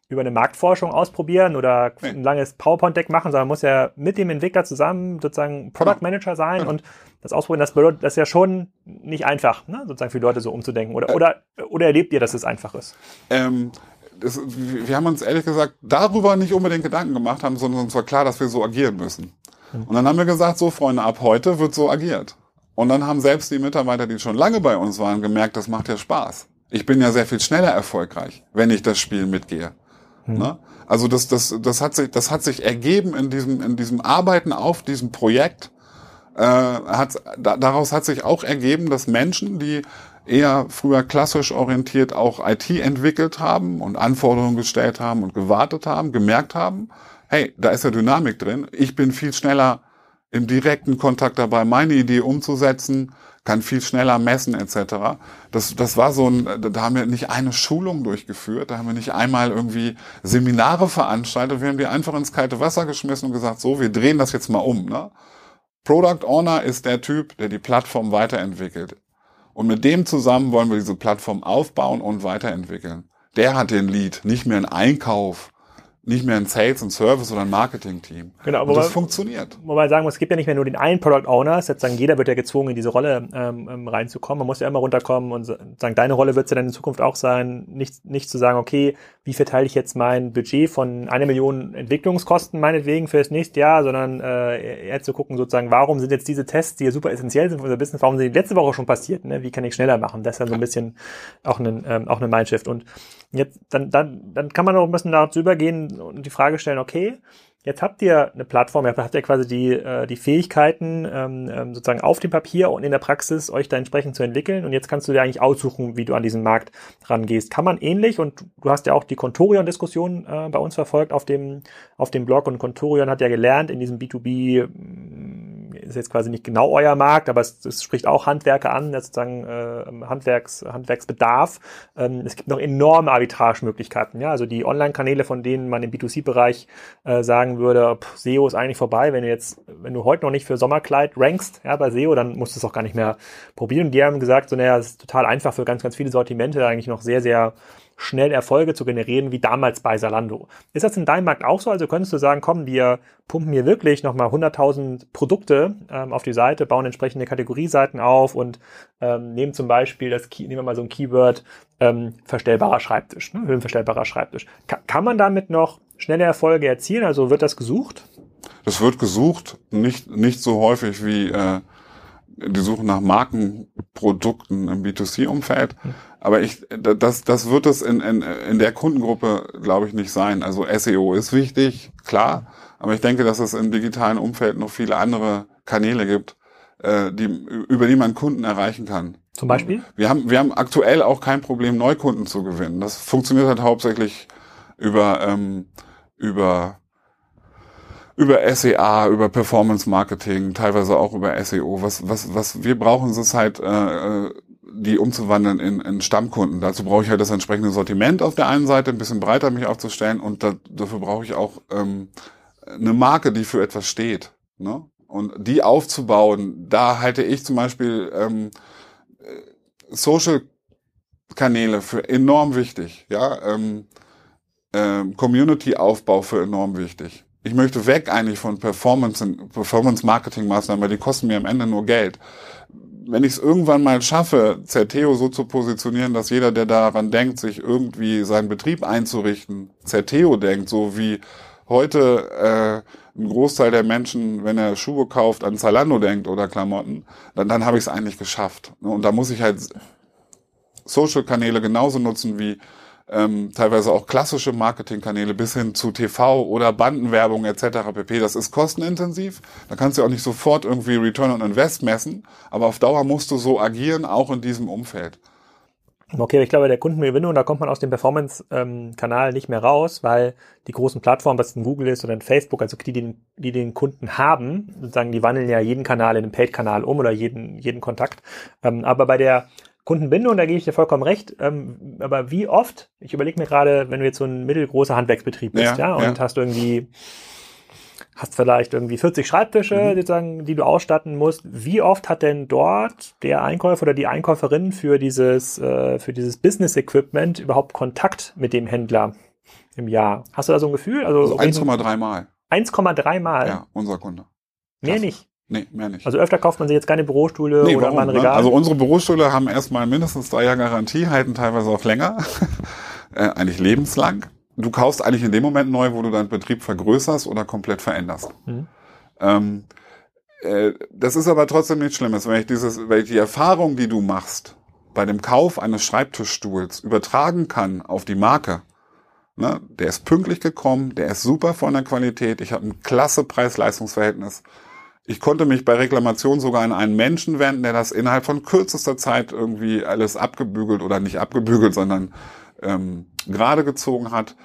über eine Marktforschung ausprobieren oder ein langes PowerPoint-Deck machen, sondern muss ja mit dem Entwickler zusammen sozusagen Product genau. Manager sein genau. und das ausprobieren. Das bedeutet, das ist ja schon nicht einfach, ne? sozusagen für die Leute so umzudenken. Oder, äh, oder, oder erlebt ihr, dass es einfach ist?
Ähm, das, wir haben uns ehrlich gesagt darüber nicht unbedingt Gedanken gemacht haben, sondern uns war klar, dass wir so agieren müssen. Mhm. Und dann haben wir gesagt, so Freunde, ab heute wird so agiert. Und dann haben selbst die Mitarbeiter, die schon lange bei uns waren, gemerkt, das macht ja Spaß. Ich bin ja sehr viel schneller erfolgreich, wenn ich das Spiel mitgehe. Hm. Ne? Also das, das, das, hat sich, das hat sich ergeben in diesem, in diesem Arbeiten auf diesem Projekt. Äh, hat, da, daraus hat sich auch ergeben, dass Menschen, die eher früher klassisch orientiert auch IT entwickelt haben und Anforderungen gestellt haben und gewartet haben, gemerkt haben, hey, da ist ja Dynamik drin. Ich bin viel schneller im direkten Kontakt dabei, meine Idee umzusetzen, kann viel schneller messen etc. Das, das war so ein, da haben wir nicht eine Schulung durchgeführt, da haben wir nicht einmal irgendwie Seminare veranstaltet, wir haben die einfach ins kalte Wasser geschmissen und gesagt, so, wir drehen das jetzt mal um. Ne? Product Owner ist der Typ, der die Plattform weiterentwickelt. Und mit dem zusammen wollen wir diese Plattform aufbauen und weiterentwickeln. Der hat den Lead, nicht mehr ein Einkauf, nicht mehr ein Sales und Service oder ein Marketing-Team.
Genau,
aber das funktioniert.
Wobei sagen muss, es gibt ja nicht mehr nur den einen Product Owner, sozusagen jeder wird ja gezwungen, in diese Rolle ähm, ähm, reinzukommen. Man muss ja immer runterkommen und sagen, deine Rolle wird es ja dann in Zukunft auch sein, nicht, nicht zu sagen, okay, wie verteile ich jetzt mein Budget von einer Million Entwicklungskosten meinetwegen für das nächste Jahr, sondern äh, eher zu gucken, sozusagen, warum sind jetzt diese Tests, die ja super essentiell sind für unser Business, warum sind die letzte Woche schon passiert? Ne? Wie kann ich schneller machen? Das ist ja so ein bisschen auch ein, ähm, auch eine Mindshift. Und jetzt, dann, dann, dann kann man auch ein bisschen dazu übergehen und die Frage stellen, okay, Jetzt habt ihr eine Plattform, ihr habt ja quasi die, äh, die Fähigkeiten, ähm, ähm, sozusagen auf dem Papier und in der Praxis euch da entsprechend zu entwickeln. Und jetzt kannst du dir eigentlich aussuchen, wie du an diesen Markt rangehst. Kann man ähnlich, und du hast ja auch die Contorion-Diskussion äh, bei uns verfolgt auf dem, auf dem Blog. Und Contorion hat ja gelernt, in diesem B2B ist jetzt quasi nicht genau euer Markt, aber es, es spricht auch Handwerker an, sozusagen äh, Handwerks, Handwerksbedarf. Ähm, es gibt noch enorme Arbitragemöglichkeiten. Ja? Also die Online-Kanäle, von denen man im B2C-Bereich äh, sagen würde, pff, SEO ist eigentlich vorbei. Wenn du jetzt, wenn du heute noch nicht für Sommerkleid rankst ja, bei SEO, dann musst du es auch gar nicht mehr probieren. Und die haben gesagt, so naja, es ist total einfach für ganz, ganz viele Sortimente eigentlich noch sehr, sehr schnell Erfolge zu generieren, wie damals bei Salando. Ist das in deinem Markt auch so? Also könntest du sagen, komm, wir pumpen hier wirklich nochmal 100.000 Produkte ähm, auf die Seite, bauen entsprechende Kategorieseiten auf und ähm, nehmen zum Beispiel das, Key, nehmen wir mal so ein Keyword, ähm, verstellbarer Schreibtisch, ne? höhenverstellbarer Schreibtisch. Ka kann man damit noch schnelle Erfolge erzielen? Also wird das gesucht?
Das wird gesucht, nicht, nicht so häufig wie äh, die Suche nach Markenprodukten im B2C-Umfeld. Hm. Aber ich, das, das wird es in, in, in der Kundengruppe, glaube ich, nicht sein. Also SEO ist wichtig, klar. Aber ich denke, dass es im digitalen Umfeld noch viele andere Kanäle gibt, äh, die, über die man Kunden erreichen kann.
Zum Beispiel?
Wir haben, wir haben aktuell auch kein Problem, Neukunden zu gewinnen. Das funktioniert halt hauptsächlich über, ähm, über über SEA, über Performance Marketing, teilweise auch über SEO. Was, was, was wir brauchen, ist halt äh, äh, die umzuwandeln in, in Stammkunden. Dazu brauche ich halt das entsprechende Sortiment auf der einen Seite, ein bisschen breiter mich aufzustellen und da, dafür brauche ich auch ähm, eine Marke, die für etwas steht. Ne? Und die aufzubauen, da halte ich zum Beispiel ähm, Social-Kanäle für enorm wichtig. Ja, ähm, ähm, Community-Aufbau für enorm wichtig. Ich möchte weg eigentlich von Performance, Performance-Marketing-Maßnahmen, weil die kosten mir am Ende nur Geld wenn ich es irgendwann mal schaffe, Zerteo so zu positionieren, dass jeder, der daran denkt, sich irgendwie seinen Betrieb einzurichten, Zerteo denkt, so wie heute äh, ein Großteil der Menschen, wenn er Schuhe kauft, an Zalando denkt oder Klamotten, dann, dann habe ich es eigentlich geschafft. Und da muss ich halt Social-Kanäle genauso nutzen wie ähm, teilweise auch klassische Marketingkanäle bis hin zu TV oder Bandenwerbung etc. pp. Das ist kostenintensiv. Da kannst du auch nicht sofort irgendwie Return on Invest messen, aber auf Dauer musst du so agieren, auch in diesem Umfeld.
Okay, ich glaube, der Kundengewinnung, da kommt man aus dem Performance-Kanal nicht mehr raus, weil die großen Plattformen, was ein Google ist oder ein Facebook, also die, die, die den Kunden haben, sozusagen, die wandeln ja jeden Kanal in einen Paid-Kanal um oder jeden, jeden Kontakt. Ähm, aber bei der Kundenbindung, da gebe ich dir vollkommen recht. Ähm, aber wie oft, ich überlege mir gerade, wenn du jetzt so ein mittelgroßer Handwerksbetrieb bist, ja, ja und ja. hast irgendwie, hast vielleicht irgendwie 40 Schreibtische, mhm. sozusagen, die du ausstatten musst. Wie oft hat denn dort der Einkäufer oder die Einkäuferin für dieses, äh, für dieses Business Equipment überhaupt Kontakt mit dem Händler im Jahr? Hast du da so ein Gefühl?
Also, also 1,3 Mal.
1,3 Mal?
Ja, unser Kunde.
Mehr nicht.
Nee, mehr nicht.
Also öfter kauft man sich jetzt keine Bürostühle nee, oder warum, mal ein? Regal?
Ne? Also unsere Bürostühle haben erstmal mindestens drei Jahre Garantie, halten teilweise auch länger. äh, eigentlich lebenslang. Du kaufst eigentlich in dem Moment neu, wo du deinen Betrieb vergrößerst oder komplett veränderst. Mhm. Ähm, äh, das ist aber trotzdem nichts Schlimmes, wenn ich dieses, wenn ich die Erfahrung, die du machst, bei dem Kauf eines Schreibtischstuhls übertragen kann auf die Marke. Ne? Der ist pünktlich gekommen, der ist super von der Qualität, ich habe ein klasse Preis-Leistungs-Verhältnis ich konnte mich bei Reklamation sogar an einen Menschen wenden, der das innerhalb von kürzester Zeit irgendwie alles abgebügelt oder nicht abgebügelt, sondern ähm, gerade gezogen hat.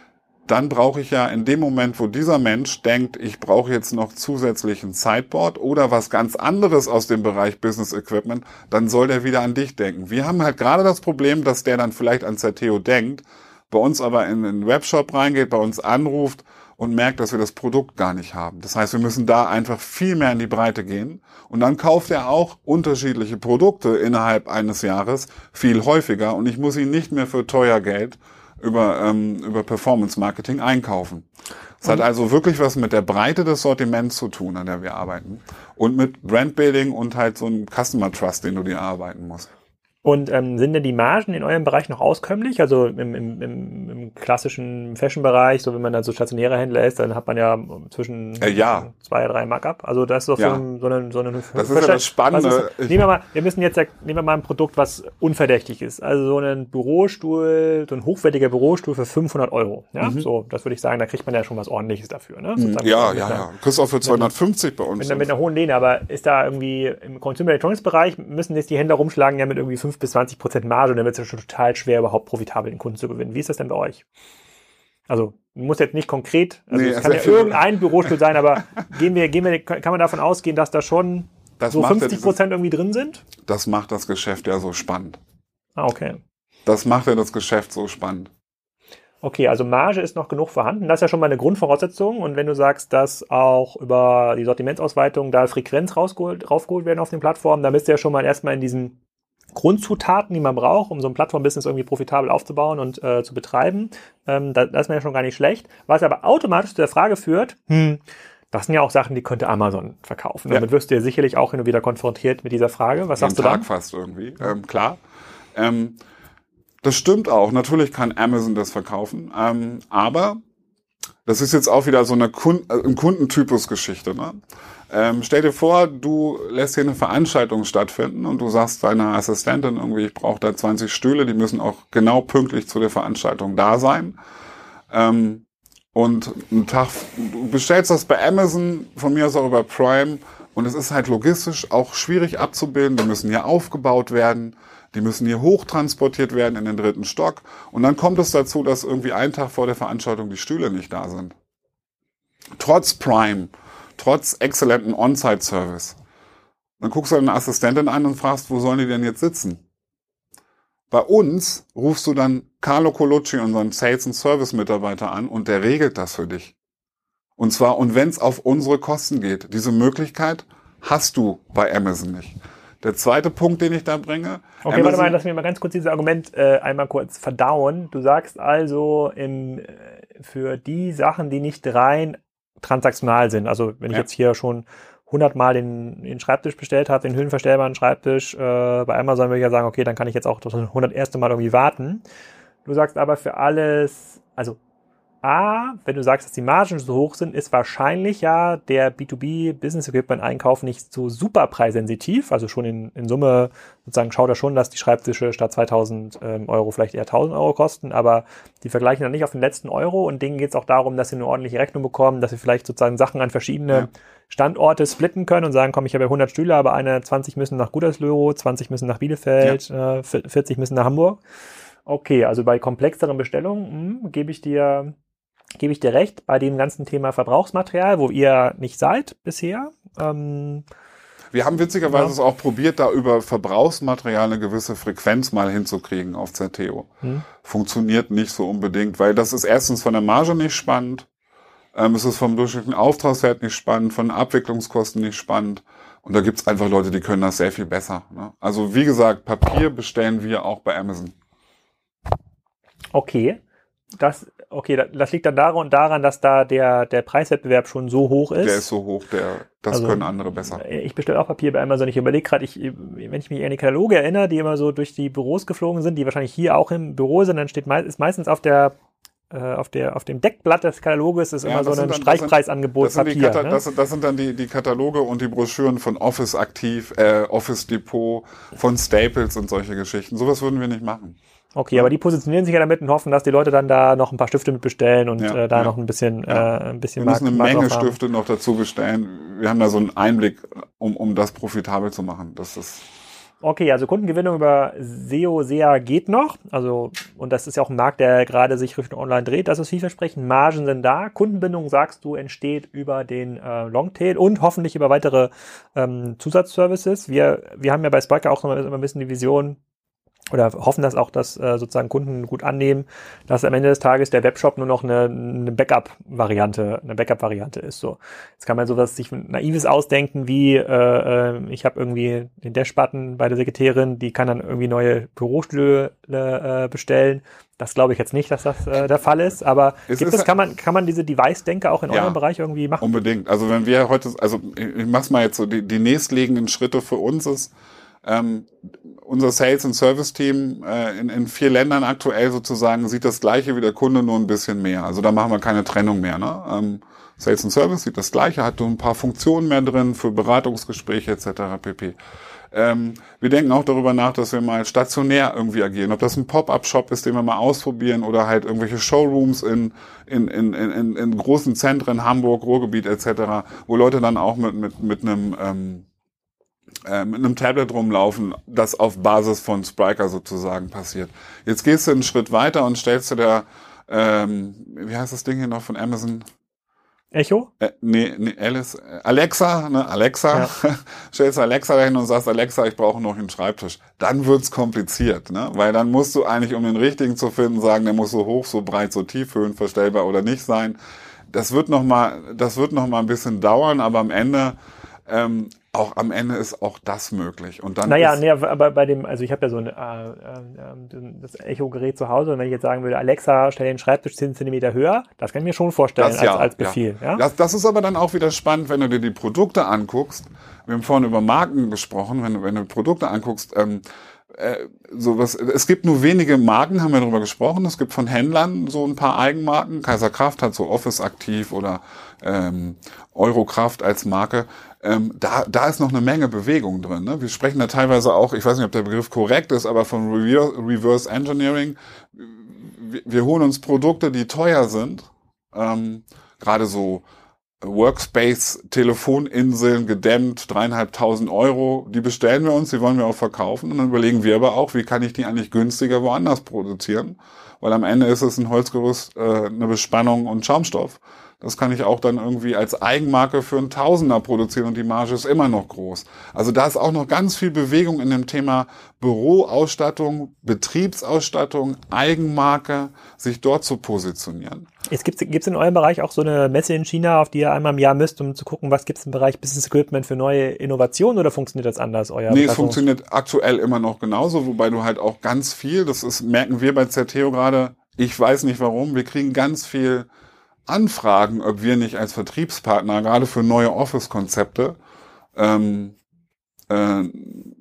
Dann brauche ich ja in dem Moment, wo dieser Mensch denkt, ich brauche jetzt noch zusätzlichen Sideboard oder was ganz anderes aus dem Bereich Business Equipment, dann soll der wieder an dich denken. Wir haben halt gerade das Problem, dass der dann vielleicht an Zerteo denkt, bei uns aber in den Webshop reingeht, bei uns anruft und merkt, dass wir das Produkt gar nicht haben. Das heißt, wir müssen da einfach viel mehr in die Breite gehen. Und dann kauft er auch unterschiedliche Produkte innerhalb eines Jahres viel häufiger und ich muss ihn nicht mehr für teuer Geld über, ähm, über Performance Marketing einkaufen. Es hat also wirklich was mit der Breite des Sortiments zu tun, an der wir arbeiten. Und mit Brandbuilding und halt so einem Customer Trust, den du dir arbeiten musst.
Und ähm, sind denn die Margen in eurem Bereich noch auskömmlich? Also im, im, im, im klassischen Fashion-Bereich, so wenn man dann so stationärer Händler ist, dann hat man ja zwischen
äh, ja.
zwei, drei Markup. Also das ist doch ja. so, ein, so eine, so eine
Das ist ja das Spannende. Ist,
nehmen wir mal, wir müssen jetzt, nehmen wir mal ein Produkt, was unverdächtig ist. Also so einen Bürostuhl, so ein hochwertiger Bürostuhl für 500 Euro. Ja, mhm. so, das würde ich sagen, da kriegt man ja schon was ordentliches dafür. Ne?
Mhm. ja, ja, ja. Kriegst auch für 250 bei uns.
Mit, mit einer hohen Lehne, aber ist da irgendwie im Consumer Electronics Bereich müssen jetzt die Händler rumschlagen ja mit irgendwie 5 bis 20 Prozent Marge und dann wird es ja schon total schwer, überhaupt profitabel den Kunden zu gewinnen. Wie ist das denn bei euch? Also muss jetzt nicht konkret, also
Nee,
es kann ja
also-
irgendein Bürostuhl sein, aber gehen wir, gehen wir, kann man davon ausgehen, dass da schon
Das
so
macht ja
50 Prozent irgendwie drin sind?
Das macht das Geschäft ja so spannend.
Ah, okay.
Das macht ja das Geschäft so spannend.
Okay, also Marge ist noch genug vorhanden. Das ist ja schon mal eine Grundvoraussetzung. Und wenn du sagst, dass auch über die Sortimentsausweitung da Frequenz rausgeholt, raufgeholt werden auf den Plattformen, dann bist du ja schon mal erstmal in diesen Grundzutaten, die man braucht, um so ein Plattform-Business irgendwie profitabel aufzubauen und äh, zu betreiben. Ähm, da, das ist mir ja schon gar nicht schlecht. Was aber automatisch zu der Frage führt, hm, das sind ja auch Sachen, die könnte Amazon verkaufen.
Ja.
Damit wirst du ja sicherlich auch hin und wieder konfrontiert mit dieser Frage. Was
Jeden
sagst du
Tag
dann?
fast irgendwie. Ähm, klar. Ähm, das stimmt auch. Natürlich kann Amazon das verkaufen. Ähm, aber das ist jetzt auch wieder so eine Kun äh, Kundentypus-Geschichte. Ne? Ähm, stell dir vor, du lässt hier eine Veranstaltung stattfinden und du sagst deiner Assistentin irgendwie, ich brauche da 20 Stühle, die müssen auch genau pünktlich zu der Veranstaltung da sein. Ähm, und einen Tag, du bestellst das bei Amazon, von mir aus auch über Prime, und es ist halt logistisch auch schwierig abzubilden. Die müssen hier aufgebaut werden, die müssen hier hochtransportiert werden in den dritten Stock. Und dann kommt es dazu, dass irgendwie einen Tag vor der Veranstaltung die Stühle nicht da sind. Trotz Prime, trotz exzellenten On-Site-Service. Dann guckst du deine Assistentin an und fragst, wo sollen die denn jetzt sitzen? Bei uns rufst du dann Carlo Colucci, unseren Sales- und Service-Mitarbeiter an und der regelt das für dich. Und zwar, und wenn es auf unsere Kosten geht. Diese Möglichkeit hast du bei Amazon nicht. Der zweite Punkt, den ich da bringe.
Okay, warte mal, lass mich mal ganz kurz dieses Argument äh, einmal kurz verdauen. Du sagst also im, äh, für die Sachen, die nicht rein transaktional sind, also wenn ich
Ja.
jetzt hier schon 100 Mal den, den Schreibtisch bestellt habe, den höhenverstellbaren Schreibtisch, äh, bei Amazon würde ich ja sagen, okay, dann kann ich jetzt auch das 101. Mal irgendwie warten. Du sagst aber für alles, also A, wenn du sagst, dass die Margen so hoch sind, ist wahrscheinlich ja der B2B Business Equipment Einkauf nicht so super preissensitiv. Also schon in, in Summe sozusagen schaut er schon, dass die Schreibtische statt 2000 ähm, Euro vielleicht eher 1000 Euro kosten, aber die vergleichen dann nicht auf den letzten Euro und denen geht es auch darum, dass sie eine ordentliche Rechnung bekommen, dass sie vielleicht sozusagen Sachen an verschiedene
Ja.
Standorte splitten können und sagen, komm, ich habe ja 100 Stühle, aber eine 20 müssen nach Gütersloh, 20 müssen nach Bielefeld, äh, 40 müssen nach Hamburg. Okay, also bei komplexeren Bestellungen hm, gebe ich dir gebe ich dir recht bei dem ganzen Thema Verbrauchsmaterial, wo ihr nicht seid bisher. Ähm,
Wir haben witzigerweise
Ja.
es auch probiert, da über Verbrauchsmaterial eine gewisse Frequenz mal hinzukriegen auf ZTO.
Hm.
Funktioniert nicht so unbedingt, weil das ist erstens von der Marge nicht spannend, ähm, es ist vom durchschnittlichen Auftragswert nicht spannend, von Abwicklungskosten nicht spannend. Und da gibt's einfach Leute, die können das sehr viel besser. Ne? Also wie gesagt, Papier bestellen wir auch bei Amazon.
okay, das, okay, da- das liegt dann daran, daran, dass da der, der Preiswettbewerb schon so hoch ist.
Der ist so hoch, der, das
Also,
können andere besser.
Ich bestelle auch Papier bei Amazon. Ich überlege gerade, ich, wenn ich mich an die Kataloge erinnere, die immer so durch die Büros geflogen sind, die wahrscheinlich hier auch im Büro sind, dann steht ist meistens auf der äh, auf der auf dem Deckblatt des Kataloges ist
Ja,
immer so ein
dann- das sind-
Streichpreisangebot
Das sind,
Papier. Ne?
das, sind- das sind dann die, die Kataloge und die Broschüren von Office Aktiv, äh, Office Depot, von Staples und solche Geschichten. Sowas würden wir nicht machen.
Okay, aber die positionieren sich ja damit und hoffen, dass die Leute dann da noch ein paar Stifte mit bestellen und
Ja,
äh, da
ja.
noch ein bisschen,
Ja.
äh, ein bisschen
Wir müssen eine
Markt-
Menge
drauf haben.
Stifte noch dazu bestellen. Wir haben da so einen Einblick, um, um das profitabel zu machen. Das ist,
Okay, also Kundengewinnung über SEO, SEA geht noch. Also, und das ist ja auch ein Markt, der gerade sich Richtung Online dreht. Das ist vielversprechend. Margen sind da. Kundenbindung, sagst du, entsteht über den äh, Longtail und hoffentlich über weitere ähm, Zusatzservices. Wir, wir haben ja bei Spiker auch immer ein bisschen die Vision, oder hoffen, dass auch das äh, sozusagen Kunden gut annehmen, dass am Ende des Tages der Webshop nur noch eine, eine Backup-Variante, eine Backup-Variante ist. So, jetzt kann man sowas sich naives ausdenken, wie äh, äh, ich habe irgendwie den Dash-Button bei der Sekretärin, die kann dann irgendwie neue Bürostühle äh, bestellen. Das glaube ich jetzt nicht, dass das äh, der Fall ist. Aber
Es
gibt
ist-
es, kann man, kann man diese Device-Denke auch in
Ja.
eurem Bereich irgendwie machen?
Unbedingt. Also wenn wir heute, also ich ich mach's mal jetzt so, die, die nächstliegenden Schritte für uns ist, ähm, unser Sales- und Service-Team äh, in, in vier Ländern aktuell sozusagen sieht das gleiche wie der Kunde, nur ein bisschen mehr. Also da machen wir keine Trennung mehr. Ne? Ähm, Sales und Service sieht das gleiche, hat nur ein paar Funktionen mehr drin für Beratungsgespräche etc. pp. Ähm, wir denken auch darüber nach, dass wir mal stationär irgendwie agieren. Ob das ein Pop-up-Shop ist, den wir mal ausprobieren, oder halt irgendwelche Showrooms in, in, in, in, in großen Zentren, Hamburg, Ruhrgebiet etc., wo Leute dann auch mit, mit, mit einem ähm, äh, mit einem Tablet rumlaufen, das auf Basis von Spriker sozusagen passiert. Jetzt gehst du einen Schritt weiter und stellst dir der ähm, wie heißt das Ding hier noch von Amazon?
Echo?
Äh, nee, nee, Alice, äh, Alexa, ne, Alexa, ja. stellst Alexa dahin und sagst, Alexa, ich brauche noch einen Schreibtisch. Dann wird's kompliziert, ne? Weil dann musst du eigentlich, um den richtigen zu finden, sagen, der muss so hoch, so breit, so tief, höhenverstellbar oder nicht sein. Das wird noch mal, das wird noch mal ein bisschen dauern, aber am Ende ähm, auch am Ende ist auch das möglich. Und dann
naja, nee, aber bei dem, also ich habe ja so ein äh, äh, das Echo-Gerät zu Hause und wenn ich jetzt sagen würde, Alexa, stell den Schreibtisch 10 cm höher, das kann ich mir schon vorstellen das, als, ja, als Befehl. Ja. ja?
Das, das ist aber dann auch wieder spannend, wenn du dir die Produkte anguckst. Wir haben vorhin über Marken gesprochen, wenn, wenn du Produkte anguckst, ähm, äh, sowas, es gibt nur wenige Marken, haben wir darüber gesprochen. Es gibt von Händlern so ein paar Eigenmarken. Kaiser Kraft hat so Office aktiv oder ähm, Eurokraft als Marke ähm, da, da ist noch eine Menge Bewegung drin. Ne? Wir sprechen da teilweise auch, ich weiß nicht, ob der Begriff korrekt ist, aber von Reverse Engineering. Wir, wir holen uns Produkte, die teuer sind, ähm, gerade so Workspace, Telefoninseln gedämmt, dreieinhalbtausend Euro, die bestellen wir uns, die wollen wir auch verkaufen und dann überlegen wir aber auch, wie kann ich die eigentlich günstiger woanders produzieren, weil am Ende ist es ein Holzgerüst, äh, eine Bespannung und Schaumstoff. Das kann ich auch dann irgendwie als Eigenmarke für einen Tausender produzieren und die Marge ist immer noch groß. Also da ist auch noch ganz viel Bewegung in dem Thema Büroausstattung, Betriebsausstattung, Eigenmarke, sich dort zu positionieren.
Es gibt es in eurem Bereich auch so eine Messe in China, auf die ihr einmal im Jahr müsst, um zu gucken, was gibt es im Bereich Business Equipment für neue Innovationen oder funktioniert das anders?
Euer nee, es funktioniert aktuell immer noch genauso, wobei du halt auch ganz viel, das ist, merken wir bei Zerteo gerade, ich weiß nicht warum, wir kriegen ganz viel anfragen, ob wir nicht als Vertriebspartner gerade für neue Office-Konzepte ähm, äh,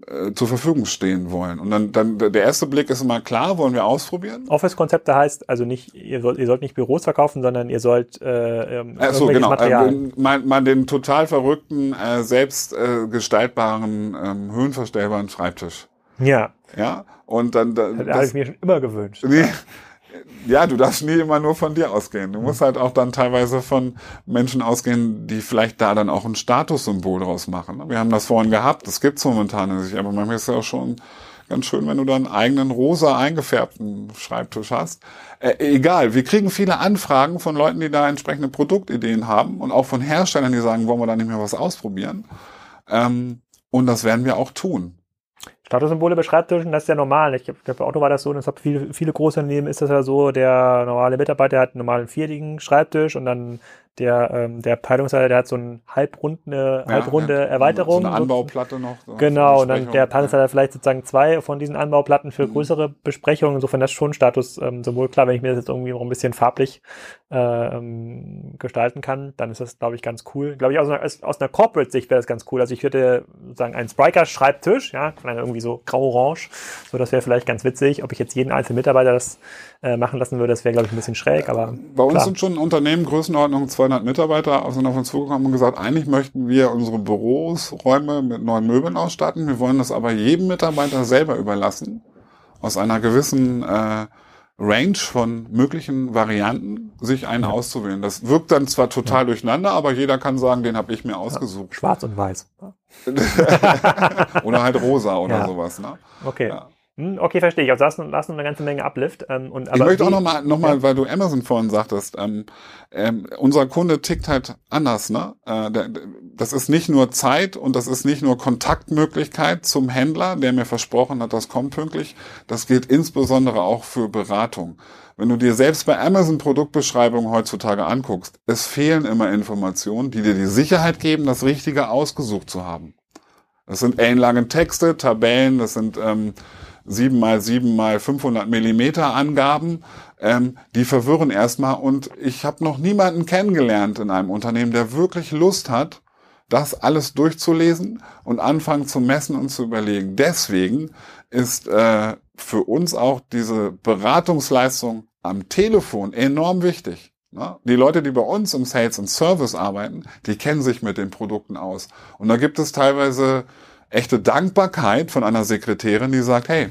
äh, zur Verfügung stehen wollen. Und dann, dann der erste Blick ist immer klar, wollen wir ausprobieren.
Office-Konzepte heißt also nicht, ihr sollt, ihr sollt nicht Büros verkaufen, sondern ihr sollt äh,
ähm, Ach so, genau. Material. Äh, man, man den total verrückten, äh, selbst äh, gestaltbaren, ähm, höhenverstellbaren Schreibtisch.
Ja.
Ja. Und dann,
dann das, das habe ich mir schon immer gewünscht.
Nee, ja, du darfst nie immer nur von dir ausgehen. Du musst halt auch dann teilweise von Menschen ausgehen, die vielleicht da dann auch ein Statussymbol draus machen. Wir haben das vorhin gehabt, das gibt's momentan nicht, aber manchmal ist es ja auch schon ganz schön, wenn du dann einen eigenen rosa eingefärbten Schreibtisch hast. Äh, egal, wir kriegen viele Anfragen von Leuten, die da entsprechende Produktideen haben und auch von Herstellern, die sagen, wollen wir da nicht mehr was ausprobieren. Ähm, und das werden wir auch tun.
Statussymbole bei Schreibtischen, das ist ja normal. Ich glaube, bei Auto war das so, und deshalb viele, viele große Unternehmen ist das ja so, der normale Mitarbeiter hat einen normalen viertigen Schreibtisch und dann der, ähm, der Abteilungsleiter, der hat so eine halbrunde, ja, halbrunde ja, Erweiterung. So
eine Anbauplatte noch.
So genau, und dann der Abteilungsleiter vielleicht sozusagen zwei von diesen Anbauplatten für mhm. größere Besprechungen. Insofern das schon Status ähm, sowohl klar, wenn ich mir das jetzt irgendwie noch ein bisschen farblich äh, ähm, gestalten kann, dann ist das, glaube ich, ganz cool. Glaube ich, aus einer, aus einer Corporate-Sicht wäre das ganz cool. Also ich würde sagen, einen Spriker-Schreibtisch, ja, irgendwie so grau-orange, so das wäre vielleicht ganz witzig. Ob ich jetzt jeden einzelnen Mitarbeiter das äh, machen lassen würde, das wäre, glaube ich, ein bisschen schräg, aber.
Bei uns klar. sind schon Unternehmen Größenordnung 200 Mitarbeiter sind auf uns zugekommen und gesagt, eigentlich möchten wir unsere Büros, Räume mit neuen Möbeln ausstatten. Wir wollen das aber jedem Mitarbeiter selber überlassen. Aus einer gewissen äh, Range von möglichen Varianten, sich einen ja. auszuwählen. Das wirkt dann zwar total ja. durcheinander, aber jeder kann sagen, den habe ich mir ausgesucht.
Ja. Schwarz und weiß.
oder halt rosa oder sowas. Ne?
Okay. Hm, okay, verstehe ich. Also da ist, da ist eine ganze Menge Uplift.
Ähm, und, aber ich möchte auch nochmal, noch mal, ja. weil du Amazon vorhin sagtest, ähm, ähm, unser Kunde tickt halt anders. Ne? Äh, der, das ist nicht nur Zeit und das ist nicht nur Kontaktmöglichkeit zum Händler, der mir versprochen hat, das kommt pünktlich. Das gilt insbesondere auch für Beratung. Wenn du dir selbst bei Amazon Produktbeschreibungen heutzutage anguckst, es fehlen immer Informationen, die dir die Sicherheit geben, das Richtige ausgesucht zu haben. Das sind ellenlange Texte, Tabellen, das sind ähm, 7 mal 7 mal 500 Millimeter Angaben, ähm, die verwirren erstmal. Und ich habe noch niemanden kennengelernt in einem Unternehmen, der wirklich Lust hat, das alles durchzulesen und anfangen zu messen und zu überlegen. Deswegen ist äh, für uns auch diese Beratungsleistung am Telefon enorm wichtig. Ne? Die Leute, die bei uns im Sales und Service arbeiten, die kennen sich mit den Produkten aus. Und da gibt es teilweise echte Dankbarkeit von einer Sekretärin, die sagt, hey,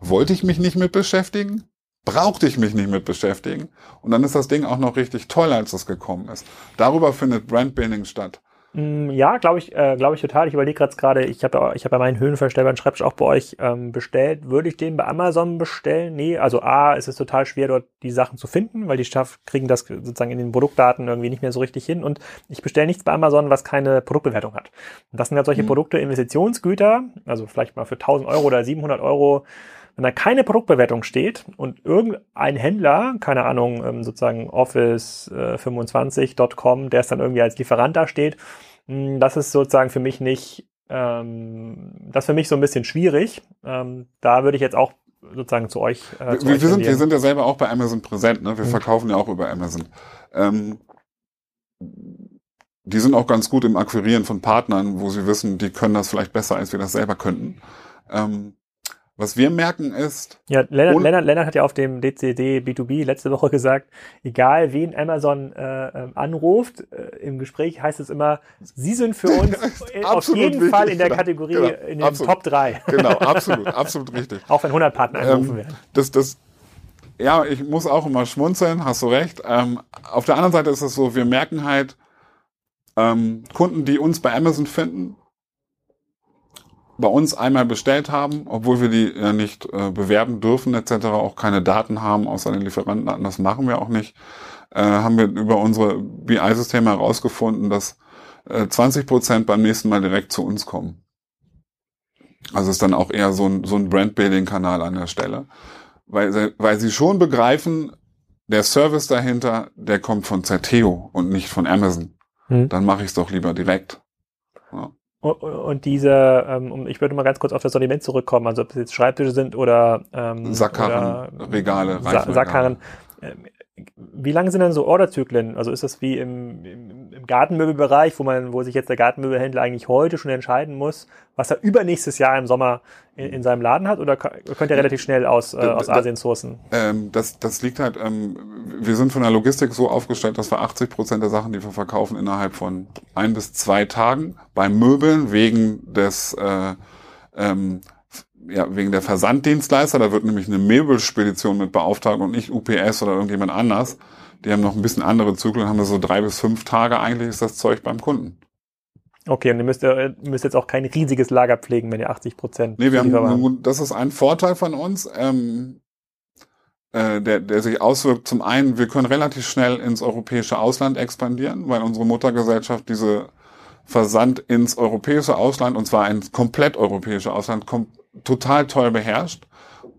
wollte ich mich nicht mit beschäftigen? Brauchte ich mich nicht mit beschäftigen? Und dann ist das Ding auch noch richtig toll, als es gekommen ist. Darüber findet Brandbuilding statt.
Mm, ja, glaube ich, äh, glaube ich total. Ich überlege gerade, ich habe ich hab ja meinen höhenverstellbaren Schreibtisch auch bei euch ähm, bestellt. Würde ich den bei Amazon bestellen? Nee, also A, es ist total schwer, dort die Sachen zu finden, weil die Staff kriegen das sozusagen in den Produktdaten irgendwie nicht mehr so richtig hin. Und ich bestelle nichts bei Amazon, was keine Produktbewertung hat. Und das sind halt solche mhm. Produkte, Investitionsgüter, also vielleicht mal für 1000 Euro oder 700 Euro wenn da keine Produktbewertung steht und irgendein Händler, keine Ahnung, ähm, sozusagen Office25.com, äh, der es dann irgendwie als Lieferant da steht, hm, das ist sozusagen für mich nicht, ähm, das ist für mich so ein bisschen schwierig. Ähm, da würde ich jetzt auch sozusagen zu euch.
Äh, zu wir, euch wir, sind, wir sind ja selber auch bei Amazon präsent, ne? Wir mhm. verkaufen ja auch über Amazon. Ähm, die sind auch ganz gut im Akquirieren von Partnern, wo sie wissen, die können das vielleicht besser, als wir das selber könnten. Ähm, was wir merken ist.
Ja, Lennart, Lennart, Lennart hat ja auf dem DCD B2B letzte Woche gesagt, egal wen Amazon äh, ähm, anruft, äh, im Gespräch heißt es immer, Sie sind für uns auf jeden wichtig, Fall in der genau, Kategorie, genau, in den absolut, Top 3.
Genau, absolut, absolut richtig.
Auch wenn 100 Partner angerufen ähm, werden.
Das, das, ja, ich muss auch immer schmunzeln, hast du recht. Ähm, auf der anderen Seite ist es so, wir merken halt, ähm, Kunden, die uns bei Amazon finden, bei uns einmal bestellt haben, obwohl wir die ja nicht äh, bewerben dürfen etc., auch keine Daten haben, außer den Lieferantendaten, das machen wir auch nicht, äh, haben wir über unsere BI-Systeme herausgefunden, dass äh, 20 Prozent beim nächsten Mal direkt zu uns kommen. Also ist dann auch eher so ein, so ein Brand-Building-Kanal an der Stelle. Weil, weil sie schon begreifen, der Service dahinter, der kommt von Zerteo und nicht von Amazon. Hm. Dann mache ich es doch lieber direkt.
Und diese, ähm, ich würde mal ganz kurz auf das Sortiment zurückkommen, also ob es jetzt Schreibtische sind oder
ähm, Sackkarren, oder, Regale,
Sa Sackkarren. Ähm, wie lange sind denn so Orderzyklen? Also ist das wie im, im, im Gartenmöbelbereich, wo man, wo sich jetzt der Gartenmöbelhändler eigentlich heute schon entscheiden muss, was er übernächstes Jahr im Sommer in, in seinem Laden hat, oder könnt ihr relativ schnell aus, äh, aus Asien sourcen?
Ähm, das, das liegt halt, ähm, wir sind von der Logistik so aufgestellt, dass wir 80 Prozent der Sachen, die wir verkaufen, innerhalb von ein bis zwei Tagen bei Möbeln wegen des äh, ähm, ja, wegen der Versanddienstleister, da wird nämlich eine Möbelspedition mit beauftragt und nicht UPS oder irgendjemand anders. Die haben noch ein bisschen andere Zyklen, haben wir so drei bis fünf Tage eigentlich ist das Zeug beim Kunden.
Okay, und ihr müsst, ihr müsst jetzt auch kein riesiges Lager pflegen, wenn ihr 80 Prozent.
Nee, wir haben, das ist ein Vorteil von uns, ähm, äh, der, der sich auswirkt. Zum einen, wir können relativ schnell ins europäische Ausland expandieren, weil unsere Muttergesellschaft diese Versand ins europäische Ausland, und zwar ein komplett europäisches Ausland, kom total toll beherrscht.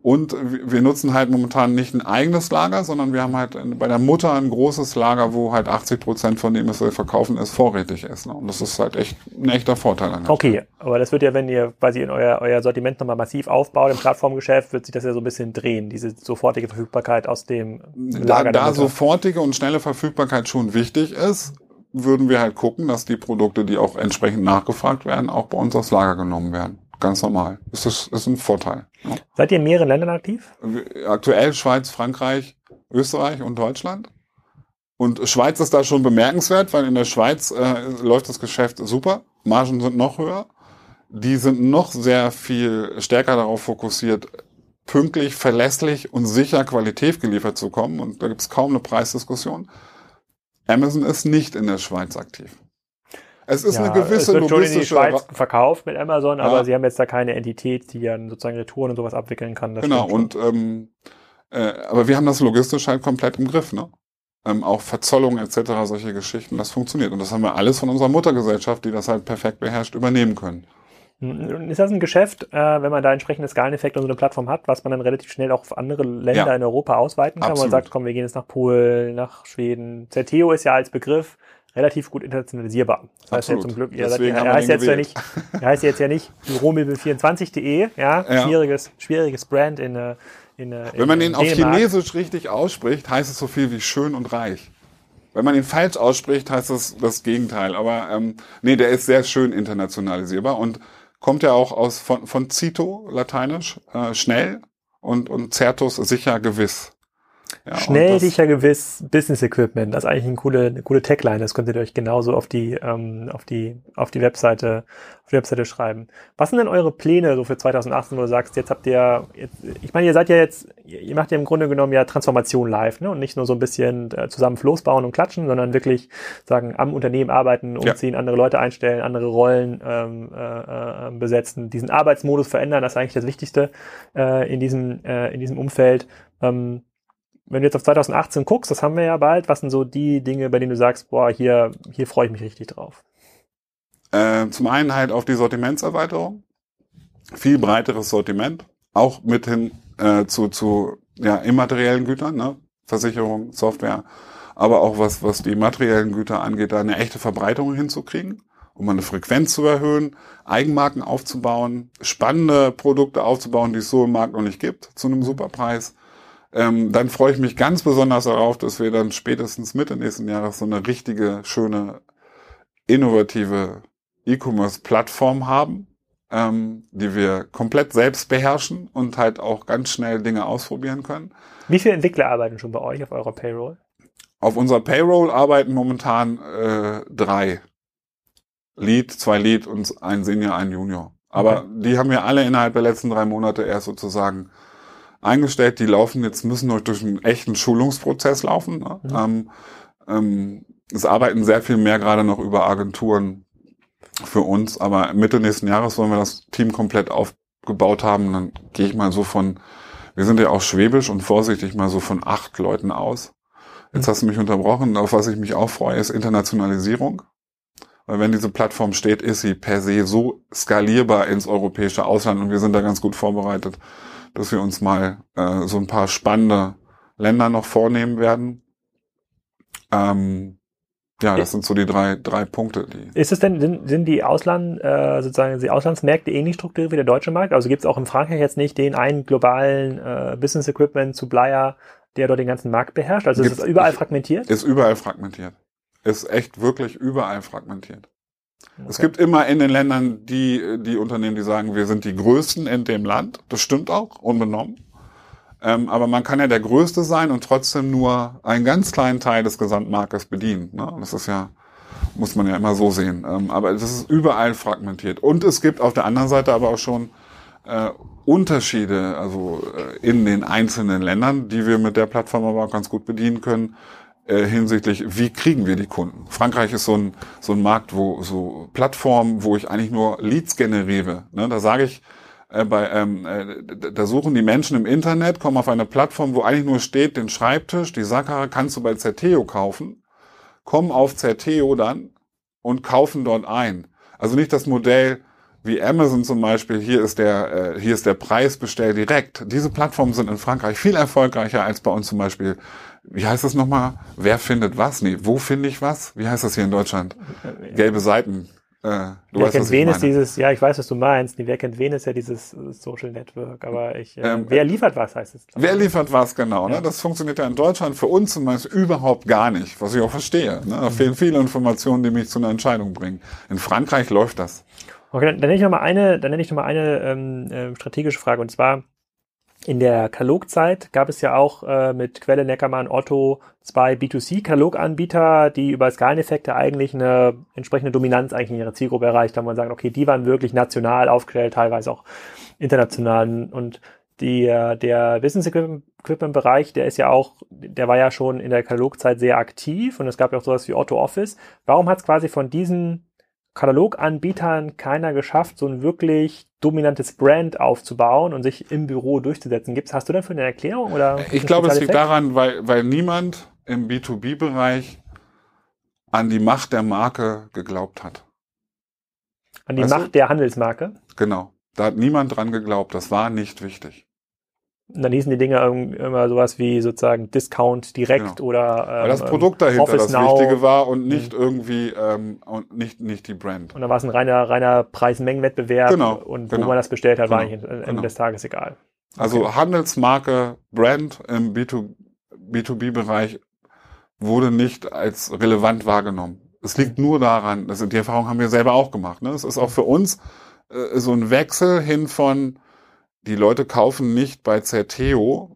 Und wir nutzen halt momentan nicht ein eigenes Lager, sondern wir haben halt bei der Mutter ein großes Lager, wo halt 80 Prozent von dem, was wir verkaufen, ist, vorrätig ist. Ne? Und das ist halt echt ein echter Vorteil. An
okay, Stelle. aber das wird ja, wenn ihr quasi in euer, euer Sortiment nochmal massiv aufbaut im Plattformgeschäft, wird sich das ja so ein bisschen drehen, diese sofortige Verfügbarkeit aus dem
Lager. Da, da sofortige und schnelle Verfügbarkeit schon wichtig ist, würden wir halt gucken, dass die Produkte, die auch entsprechend nachgefragt werden, auch bei uns aufs Lager genommen werden ganz normal. Das ist, ist ein Vorteil.
Ja. Seid ihr in mehreren Ländern aktiv?
Aktuell Schweiz, Frankreich, Österreich und Deutschland. Und Schweiz ist da schon bemerkenswert, weil in der Schweiz äh, läuft das Geschäft super. Margen sind noch höher. Die sind noch sehr viel stärker darauf fokussiert, pünktlich, verlässlich und sicher Qualität geliefert zu kommen. Und da gibt es kaum eine Preisdiskussion. Amazon ist nicht in der Schweiz aktiv. Es ist ja, eine gewisse
es wird schon in die Schweiz verkauft mit Amazon, aber ja. sie haben jetzt da keine Entität, die dann sozusagen Retouren und sowas abwickeln kann.
genau, und ähm, äh, aber wir haben das logistisch halt komplett im Griff, ne? Ähm, auch Verzollung etc., solche Geschichten, das funktioniert. Und das haben wir alles von unserer Muttergesellschaft, die das halt perfekt beherrscht, übernehmen können.
Hm, ist das ein Geschäft, äh, wenn man da entsprechende Skaleneffekte und so eine Plattform hat, was man dann relativ schnell auch auf andere Länder ja. in Europa ausweiten kann? Absolut. Man sagt, komm, wir gehen jetzt nach Polen, nach Schweden. Zerteo ist ja als Begriff relativ gut internationalisierbar. Das heißt ja zum Glück, ihr seid, er, heißt jetzt ja nicht, er heißt jetzt ja nicht büromöbel24.de, ja, ja, schwieriges, schwieriges Brand in, äh, in,
in Wenn man in den auf Chinesisch richtig ausspricht, heißt es so viel wie schön und reich. Wenn man ihn falsch ausspricht, heißt es das Gegenteil. Aber ähm, nee, der ist sehr schön internationalisierbar und kommt ja auch aus von, von Cito, lateinisch, äh, schnell und, und Certus sicher gewiss.
Ja, Schnell, sicher, gewiss, Business Equipment. Das ist eigentlich eine coole, eine coole Tagline. Das könntet ihr euch genauso auf die, ähm, auf die, auf die Webseite, auf die Webseite schreiben. Was sind denn eure Pläne so für 2018, wo du sagst, jetzt habt ihr, jetzt, ich meine, ihr seid ja jetzt, ihr macht ja im Grunde genommen ja Transformation live, ne? Und nicht nur so ein bisschen äh, zusammen Floß bauen und klatschen, sondern wirklich sagen, am Unternehmen arbeiten, umziehen, ja. andere Leute einstellen, andere Rollen ähm, äh, äh, besetzen, diesen Arbeitsmodus verändern, das ist eigentlich das Wichtigste äh, in diesem, äh, in diesem Umfeld. Ähm, wenn du jetzt auf 2018 guckst, das haben wir ja bald, was sind so die Dinge, bei denen du sagst, boah, hier, hier freue ich mich richtig drauf?
Äh, zum einen halt auf die Sortimentserweiterung. Viel breiteres Sortiment. Auch mit hin äh, zu, zu ja, immateriellen Gütern, ne? Versicherung, Software. Aber auch was, was die materiellen Güter angeht, da eine echte Verbreitung hinzukriegen, um eine Frequenz zu erhöhen, Eigenmarken aufzubauen, spannende Produkte aufzubauen, die es so im Markt noch nicht gibt, zu einem Superpreis ähm, dann freue ich mich ganz besonders darauf, dass wir dann spätestens Mitte nächsten Jahres so eine richtige, schöne, innovative E-Commerce-Plattform haben, ähm, die wir komplett selbst beherrschen und halt auch ganz schnell Dinge ausprobieren können.
Wie viele Entwickler arbeiten schon bei euch auf eurer Payroll?
Auf unserer Payroll arbeiten momentan äh, drei. Lead, zwei Lead und ein Senior, ein Junior. Aber okay. die haben wir alle innerhalb der letzten drei Monate erst sozusagen eingestellt, die laufen jetzt, müssen noch durch einen echten Schulungsprozess laufen. Ne? Mhm. Ähm, ähm, es arbeiten sehr viel mehr gerade noch über Agenturen für uns, aber Mitte nächsten Jahres wollen wir das Team komplett aufgebaut haben. Dann gehe ich mal so von, wir sind ja auch schwäbisch und vorsichtig mal so von acht Leuten aus. Jetzt mhm. hast du mich unterbrochen. Auf was ich mich auch freue, ist Internationalisierung. Weil wenn diese Plattform steht, ist sie per se so skalierbar ins europäische Ausland und wir sind da ganz gut vorbereitet dass wir uns mal äh, so ein paar spannende Länder noch vornehmen werden. Ähm, ja, das sind so die drei, drei Punkte. Die
ist es denn, sind, sind die Ausland, äh, sozusagen die Auslandsmärkte ähnlich strukturiert wie der deutsche Markt? Also gibt es auch in Frankreich jetzt nicht den einen globalen äh, Business Equipment Supplier, der dort den ganzen Markt beherrscht? Also Gibt's, ist es überall fragmentiert?
Ist überall fragmentiert. Ist echt wirklich überall fragmentiert. Okay. Es gibt immer in den Ländern die, die Unternehmen, die sagen, wir sind die Größten in dem Land. Das stimmt auch, unbenommen. Ähm, aber man kann ja der Größte sein und trotzdem nur einen ganz kleinen Teil des Gesamtmarktes bedienen. Ne? Das ist ja, muss man ja immer so sehen. Ähm, aber das ist überall fragmentiert. Und es gibt auf der anderen Seite aber auch schon äh, Unterschiede, also äh, in den einzelnen Ländern, die wir mit der Plattform aber auch ganz gut bedienen können äh, hinsichtlich, wie kriegen wir die Kunden. Frankreich ist so ein, so ein Markt, wo so Plattformen, wo ich eigentlich nur Leads generiere. Ne? Da sage ich, äh, bei, ähm, äh, da suchen die Menschen im Internet, kommen auf eine Plattform, wo eigentlich nur steht, den Schreibtisch, die Sackkarre kannst du bei Zerteo kaufen, kommen auf Zerteo dann und kaufen dort ein. Also nicht das Modell, wie Amazon zum Beispiel, hier ist der, äh, hier ist der Preis, bestell direkt. Diese Plattformen sind in Frankreich viel erfolgreicher als bei uns zum Beispiel. Wie heißt das nochmal? Wer findet was? Nee, wo finde ich was? Wie heißt das hier in Deutschland? Gelbe Seiten.
Äh, wer weißt, kennt wen ist dieses, ja, ich weiß, was du meinst. Nee, wer kennt wen ist ja dieses Social Network, aber ich, äh, ähm, wer liefert was heißt es?
Wer liefert was, genau. Ne? Ja. Ne? Das funktioniert ja in Deutschland für uns zum Beispiel überhaupt gar nicht, was ich auch verstehe. Ne? Da fehlen viele Informationen, die mich zu einer Entscheidung bringen. In Frankreich läuft das.
Okay, dann, dann nenne ich noch mal eine, dann nenne ich noch mal eine ähm, äh, strategische Frage und zwar in der Katalogzeit gab es ja auch äh, mit Quelle Neckermann Otto zwei B2C-Kataloganbieter, die über Skaleneffekte eigentlich eine entsprechende Dominanz eigentlich in ihrer Zielgruppe erreicht haben. Man sagt, okay, die waren wirklich national aufgestellt, teilweise auch international. Und die, äh, der Business Equipment Bereich, der ist ja auch, der war ja schon in der Katalogzeit sehr aktiv und es gab ja auch sowas wie Otto Office. Warum hat es quasi von diesen Kataloganbietern keiner geschafft, so ein wirklich dominantes Brand aufzubauen und sich im Büro durchzusetzen. Gibt's, hast du dafür eine Erklärung oder?
Ich glaube, es liegt daran, weil, weil niemand im B2B-Bereich an die Macht der Marke geglaubt hat.
An die weißt Macht du? der Handelsmarke?
Genau. Da hat niemand dran geglaubt. Das war nicht wichtig.
Und dann hießen die Dinge immer sowas wie sozusagen Discount direkt genau. oder
ähm, Weil das Produkt dahinter Office das Now. Wichtige war und nicht mhm. irgendwie ähm, und nicht nicht die Brand.
Und dann war es ein reiner reiner Preis-Mengen-Wettbewerb genau, und genau. wo man das bestellt hat, genau, war eigentlich am Ende genau. des Tages egal.
Also okay. Handelsmarke, Brand im B2, B2B-Bereich wurde nicht als relevant wahrgenommen. Es liegt nur daran, also die Erfahrung haben wir selber auch gemacht. Ne? Es ist auch für uns äh, so ein Wechsel hin von die Leute kaufen nicht bei Zerteo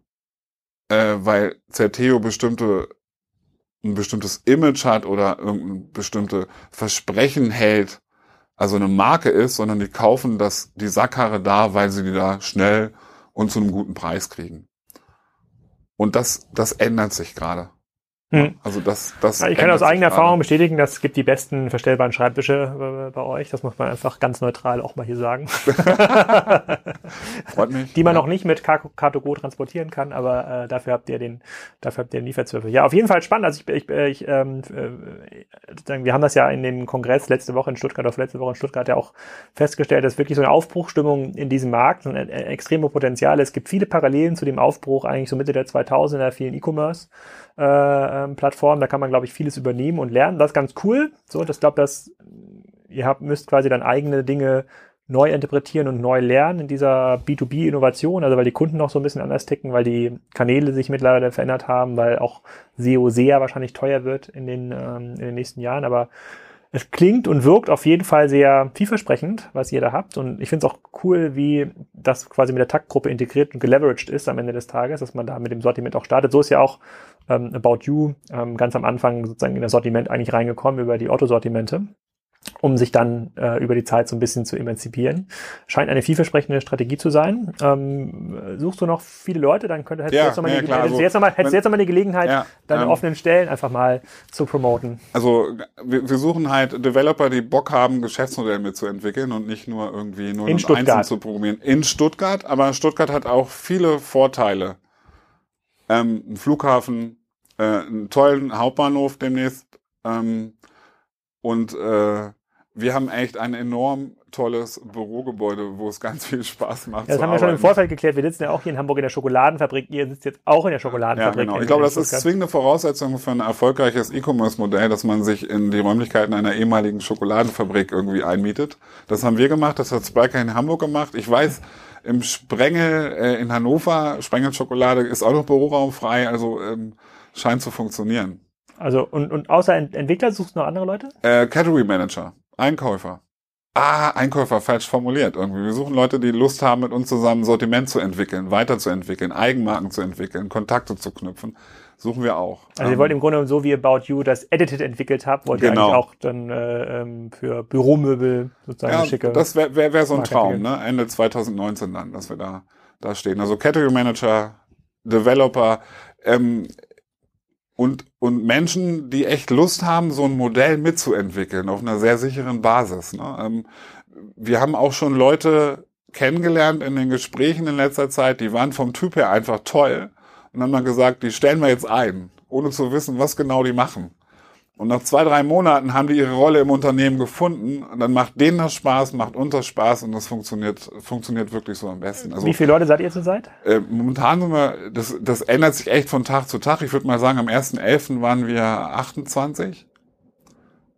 äh, weil Certeo bestimmte ein bestimmtes Image hat oder irgendein bestimmte Versprechen hält, also eine Marke ist, sondern die kaufen das, die Sackkarre da, weil sie die da schnell und zu einem guten Preis kriegen. Und das, das ändert sich gerade. Hm. Also das, das.
Ich kann aus eigener Erfahrung bestätigen, dass es gibt die besten verstellbaren Schreibtische äh, bei euch. Das muss man einfach ganz neutral auch mal hier sagen. Freut mich. Die man ja. noch nicht mit Car2Go transportieren kann, aber äh, dafür habt ihr den, dafür habt ihr den Lieferzwürfel. Ja, auf jeden Fall spannend. Also ich, ich, äh, ich ähm, äh, wir haben das ja in dem Kongress letzte Woche in Stuttgart, auf letzte Woche in Stuttgart ja auch festgestellt, dass wirklich so eine Aufbruchstimmung in diesem Markt, so ein extreme Potenzial. Es gibt viele Parallelen zu dem Aufbruch eigentlich so Mitte der 2000er, vielen E-Commerce äh, ähm, Plattform. Da kann man, glaube ich, vieles übernehmen und lernen. Das ist ganz cool. So, das glaube, dass ihr habt, müsst quasi dann eigene Dinge neu interpretieren und neu lernen in dieser B2B-Innovation, also weil die Kunden noch so ein bisschen anders ticken, weil die Kanäle sich mittlerweile verändert haben, weil auch SEO sehr wahrscheinlich teuer wird in den, ähm, in den nächsten Jahren. Aber es klingt und wirkt auf jeden Fall sehr vielversprechend, was ihr da habt. Und ich finde es auch cool, wie das quasi mit der Taktgruppe integriert und geleveraged ist am Ende des Tages, dass man da mit dem Sortiment auch startet. So ist ja auch ähm, About You ähm, ganz am Anfang sozusagen in das Sortiment eigentlich reingekommen über die Otto-Sortimente um sich dann äh, über die Zeit so ein bisschen zu emanzipieren. Scheint eine vielversprechende Strategie zu sein. Ähm, suchst du noch viele Leute, dann könnte hättest ja, du jetzt nochmal ja, die, hättest jetzt nochmal, hättest jetzt nochmal die Gelegenheit, ja, deine ähm, offenen Stellen einfach mal zu promoten.
Also wir, wir suchen halt Developer, die Bock haben, Geschäftsmodelle mitzuentwickeln und nicht nur irgendwie nur
und einzeln
zu probieren. In Stuttgart, aber Stuttgart hat auch viele Vorteile. Ähm, ein Flughafen, äh, einen tollen Hauptbahnhof demnächst, ähm, und äh, wir haben echt ein enorm tolles Bürogebäude, wo es ganz viel Spaß macht.
Ja, das haben wir schon im Vorfeld geklärt. Wir sitzen ja auch hier in Hamburg in der Schokoladenfabrik. Ihr sitzt jetzt auch in der Schokoladenfabrik.
Ja, genau. Ich glaube, das ist zwingende Voraussetzung für ein erfolgreiches E-Commerce-Modell, dass man sich in die Räumlichkeiten einer ehemaligen Schokoladenfabrik irgendwie einmietet. Das haben wir gemacht. Das hat Spiker in Hamburg gemacht. Ich weiß, im Sprengel äh, in Hannover, Sprengel Schokolade ist auch noch Büroraum frei. Also ähm, scheint zu funktionieren.
Also und, und außer Entwickler suchst du noch andere Leute?
Äh, Category Manager, Einkäufer. Ah, Einkäufer, falsch formuliert irgendwie. Wir suchen Leute, die Lust haben, mit uns zusammen Sortiment zu entwickeln, weiterzuentwickeln, Eigenmarken zu entwickeln, Kontakte zu knüpfen. Suchen wir auch.
Also ähm, ihr wollt im Grunde so wie About You das Edited entwickelt habt, wollt genau. ihr eigentlich auch dann äh, ähm, für Büromöbel sozusagen ja, schicke.
Das wäre wär, wär so ein Traum, ne? Ende 2019 dann, dass wir da, da stehen. Also Category Manager, Developer, ähm, und, und Menschen, die echt Lust haben, so ein Modell mitzuentwickeln auf einer sehr sicheren Basis. Ne? Ähm, wir haben auch schon Leute kennengelernt in den Gesprächen in letzter Zeit, die waren vom Typ her einfach toll und haben dann gesagt, die stellen wir jetzt ein, ohne zu wissen, was genau die machen. Und nach zwei, drei Monaten haben die ihre Rolle im Unternehmen gefunden. Und dann macht denen das Spaß, macht uns das Spaß und das funktioniert, funktioniert wirklich so am besten.
Also, Wie viele Leute seid ihr zurzeit?
Äh, momentan sind wir, das, das ändert sich echt von Tag zu Tag. Ich würde mal sagen, am 1.11. waren wir 28.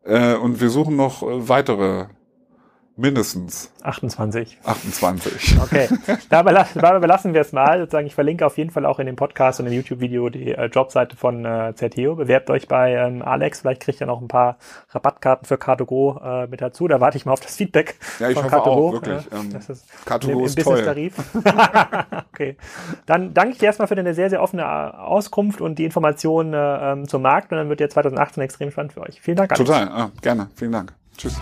Äh, und wir suchen noch äh, weitere Mindestens.
28.
28.
Okay. Dabei, dabei belassen wir es mal. Sozusagen, ich verlinke auf jeden Fall auch in dem Podcast und im YouTube-Video die äh, Jobseite von äh, Zerteo. Bewerbt euch bei ähm, Alex. Vielleicht kriegt ihr noch ein paar Rabattkarten für Car2Go äh, mit dazu. Da warte ich mal auf das Feedback
ja, ich von hoffe Car2Go. Auch, wirklich. Ähm, das ist Car2Go ist toll.
okay. Dann danke ich dir erstmal für deine sehr, sehr offene äh, Auskunft und die Informationen äh, ähm, zum Markt. Und dann wird ja 2018 extrem spannend für euch. Vielen Dank.
Alex. Total. Ah, gerne. Vielen Dank. Tschüss.